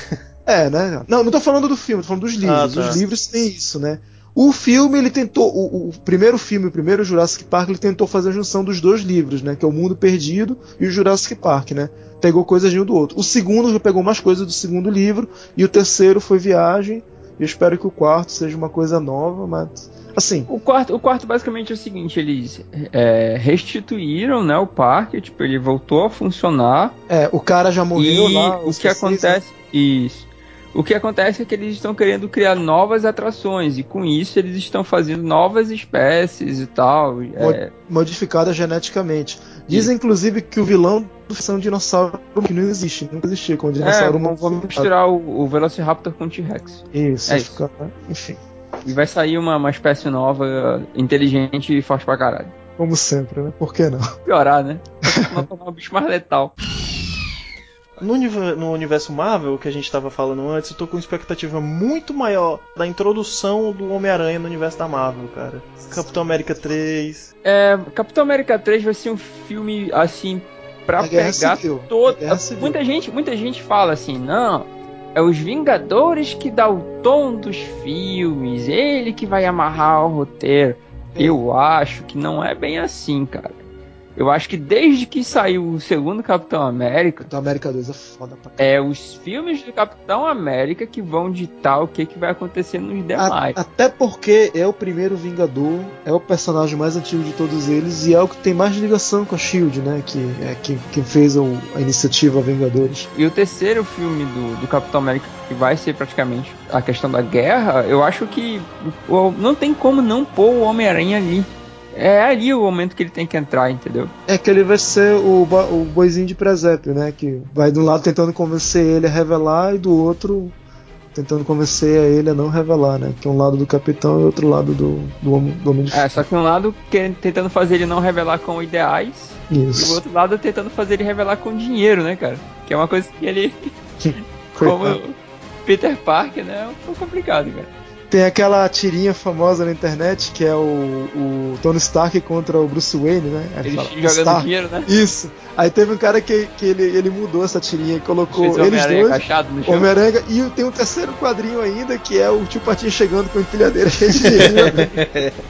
É, né? Não, não tô falando do filme, tô falando dos livros. Ah, tá. Os livros tem isso, né? O filme, ele tentou. O, o, primeiro filme, o primeiro Jurassic Park, ele tentou fazer a junção dos dois livros, né? Que é o Mundo Perdido e o Jurassic Park, né? Pegou coisas de um do outro. O segundo já pegou mais coisas do segundo livro, e o terceiro foi Viagem, Eu espero que o quarto seja uma coisa nova, mas assim. O quarto, o quarto basicamente é o seguinte: eles é, restituíram, né, o parque, tipo, ele voltou a funcionar. É, o cara já morreu e lá. o que P6, acontece? Isso. O que acontece é que eles estão querendo criar novas atrações e com isso eles estão fazendo novas espécies e tal. É, modificada geneticamente. Dizem, inclusive, que o vilão é um dinossauro que não existe, nunca existiu, com um é, dinossauro vão misturar o, o Velociraptor com o T-Rex. Isso, É é isso. fica- enfim, E vai sair uma, uma espécie nova, inteligente e forte pra caralho. como sempre, né? Por que não? Piorar, né? Não tornar o bicho mais letal. No, no universo Marvel, que a gente tava falando antes, eu tô com uma expectativa muito maior da introdução do Homem-Aranha no universo da Marvel, cara. Capitão América 3. É, Capitão América 3 vai ser um filme assim pra A Guerra pegar todo. Civil. Muita gente, muita gente fala assim, não. É os Vingadores que dá o tom dos filmes, ele que vai amarrar o roteiro. Eu acho que não é bem assim, cara. Eu acho que desde que saiu o segundo Capitão América, Capitão América 2 é foda pra caralho. é os filmes do Capitão América que vão ditar o que, que vai acontecer nos demais. A- até porque é o primeiro Vingador, é o personagem mais antigo de todos eles e é o que tem mais ligação com a Shield, né? Que é quem, quem fez o- a iniciativa Vingadores. E o terceiro filme do, do Capitão América, que vai ser praticamente a questão da guerra, eu acho que não tem como não pôr o Homem-Aranha ali. É ali o momento que ele tem que entrar, entendeu? É que ele vai ser o, o boizinho de presépio, né? Que vai de um lado tentando convencer ele a revelar e do outro tentando convencer a ele a não revelar, né? Que é um lado do capitão e outro lado do, do, homem, do homem de É, só que um lado que- tentando fazer ele não revelar com ideais, e o Isso. outro lado tentando fazer ele revelar com dinheiro, né, cara? Que é uma coisa que ele, como. Peter Parker, né, é um pouco complicado, cara. Tem aquela tirinha famosa na internet que é o, o Tony Stark contra o Bruce Wayne, né? Aí Ele fala, jogando "Stark". dinheiro, né? Isso. Aí teve um cara que, que ele, ele mudou essa tirinha e colocou Fez eles Homem-Aranha dois. agachado no chão. Homem-Aranha e tem um terceiro quadrinho ainda que é o tio Patinho chegando com a empilhadeira cheia de dinheiro.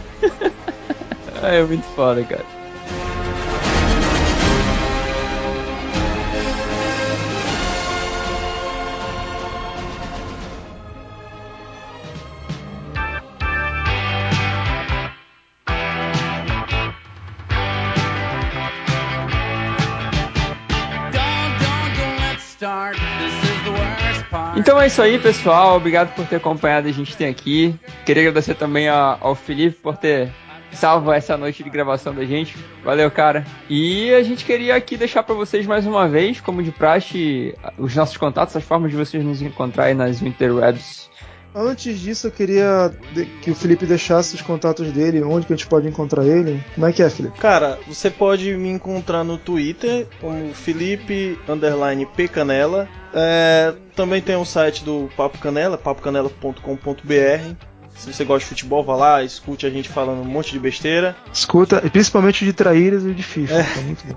É muito foda, cara. Isso aí, pessoal. Obrigado por ter acompanhado a gente tem aqui. Queria agradecer também ao Felipe por ter salvo essa noite de gravação da gente. Valeu, cara. E a gente queria aqui deixar para vocês mais uma vez, como de praxe, os nossos contatos, as formas de vocês nos encontrarem nas interwebs. Antes disso, eu queria que o Felipe deixasse os contatos dele, onde que a gente pode encontrar ele. Como é que é, Felipe? Cara, você pode me encontrar no Twitter como Felipe underline. É, também tem o site do Papo Canela, papocanela.com.br. Se você gosta de futebol, vá lá, escute a gente falando um monte de besteira. Escuta, e principalmente o de Traíras e o de FIFA. Tá muito bom.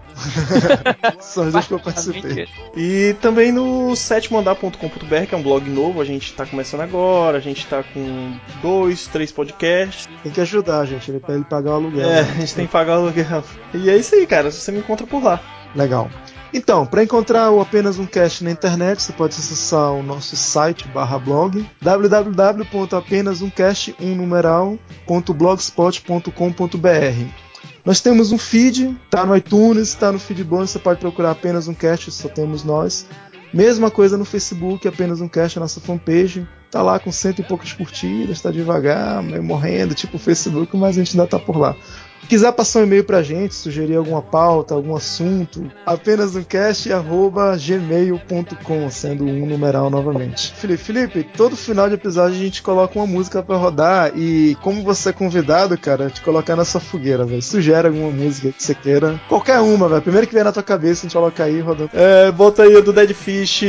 São os dois que eu participei. E também no sétimoandar.com.br, que é um blog novo, a gente tá começando agora, a gente tá com dois, três podcasts. Tem que ajudar, gente, ele- pra ele pagar o aluguel. É, né? a gente tem que pagar o aluguel. E é isso aí, cara, você me encontra por lá. Legal. Então, para encontrar o apenas um cast na internet, você pode acessar o nosso site barra blog www.apenasumcast um numeral.blogspot.com.br. Nós temos um feed, tá no iTunes, tá no Feedbone, você pode procurar apenas um cast, só temos nós. Mesma coisa no Facebook, apenas um cast, a nossa fanpage. Tá lá com cento e poucas curtidas, tá devagar, meio morrendo, tipo o Facebook, mas a gente ainda tá por lá. Se quiser passar um e-mail pra gente, sugerir alguma pauta, algum assunto, apenas um cast arroba gmail.com, sendo um numeral novamente. Felipe, Felipe, todo final de episódio a gente coloca uma música pra rodar e como você é convidado, cara, te colocar nessa fogueira, velho. Sugere alguma música que você queira. Qualquer uma, velho. Primeiro que vier na tua cabeça, a gente coloca aí rodando. É, bota aí o do Dead Fish,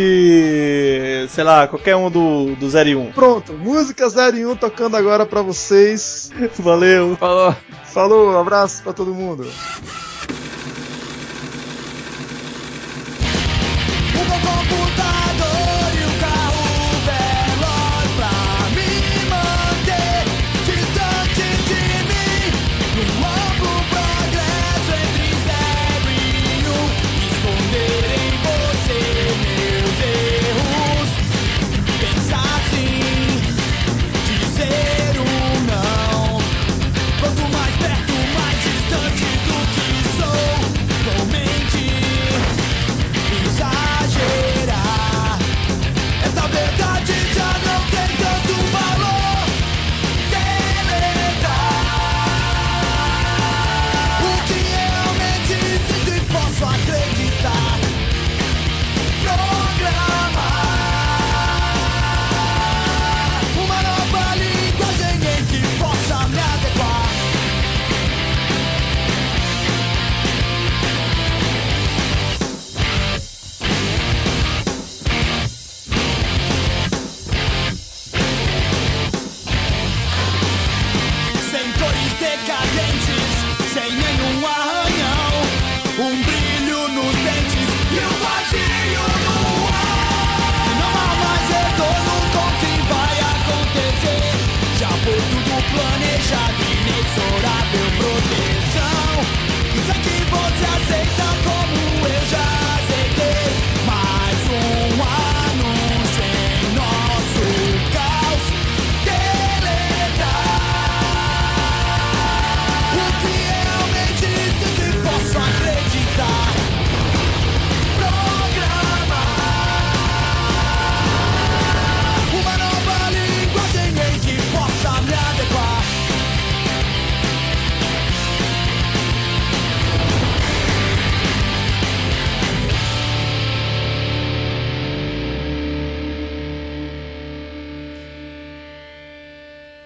sei lá, qualquer um do, do 0 e 1. Pronto, música 0 e 1 tocando agora pra vocês. Valeu! Falou. Falou, abraço pra todo mundo.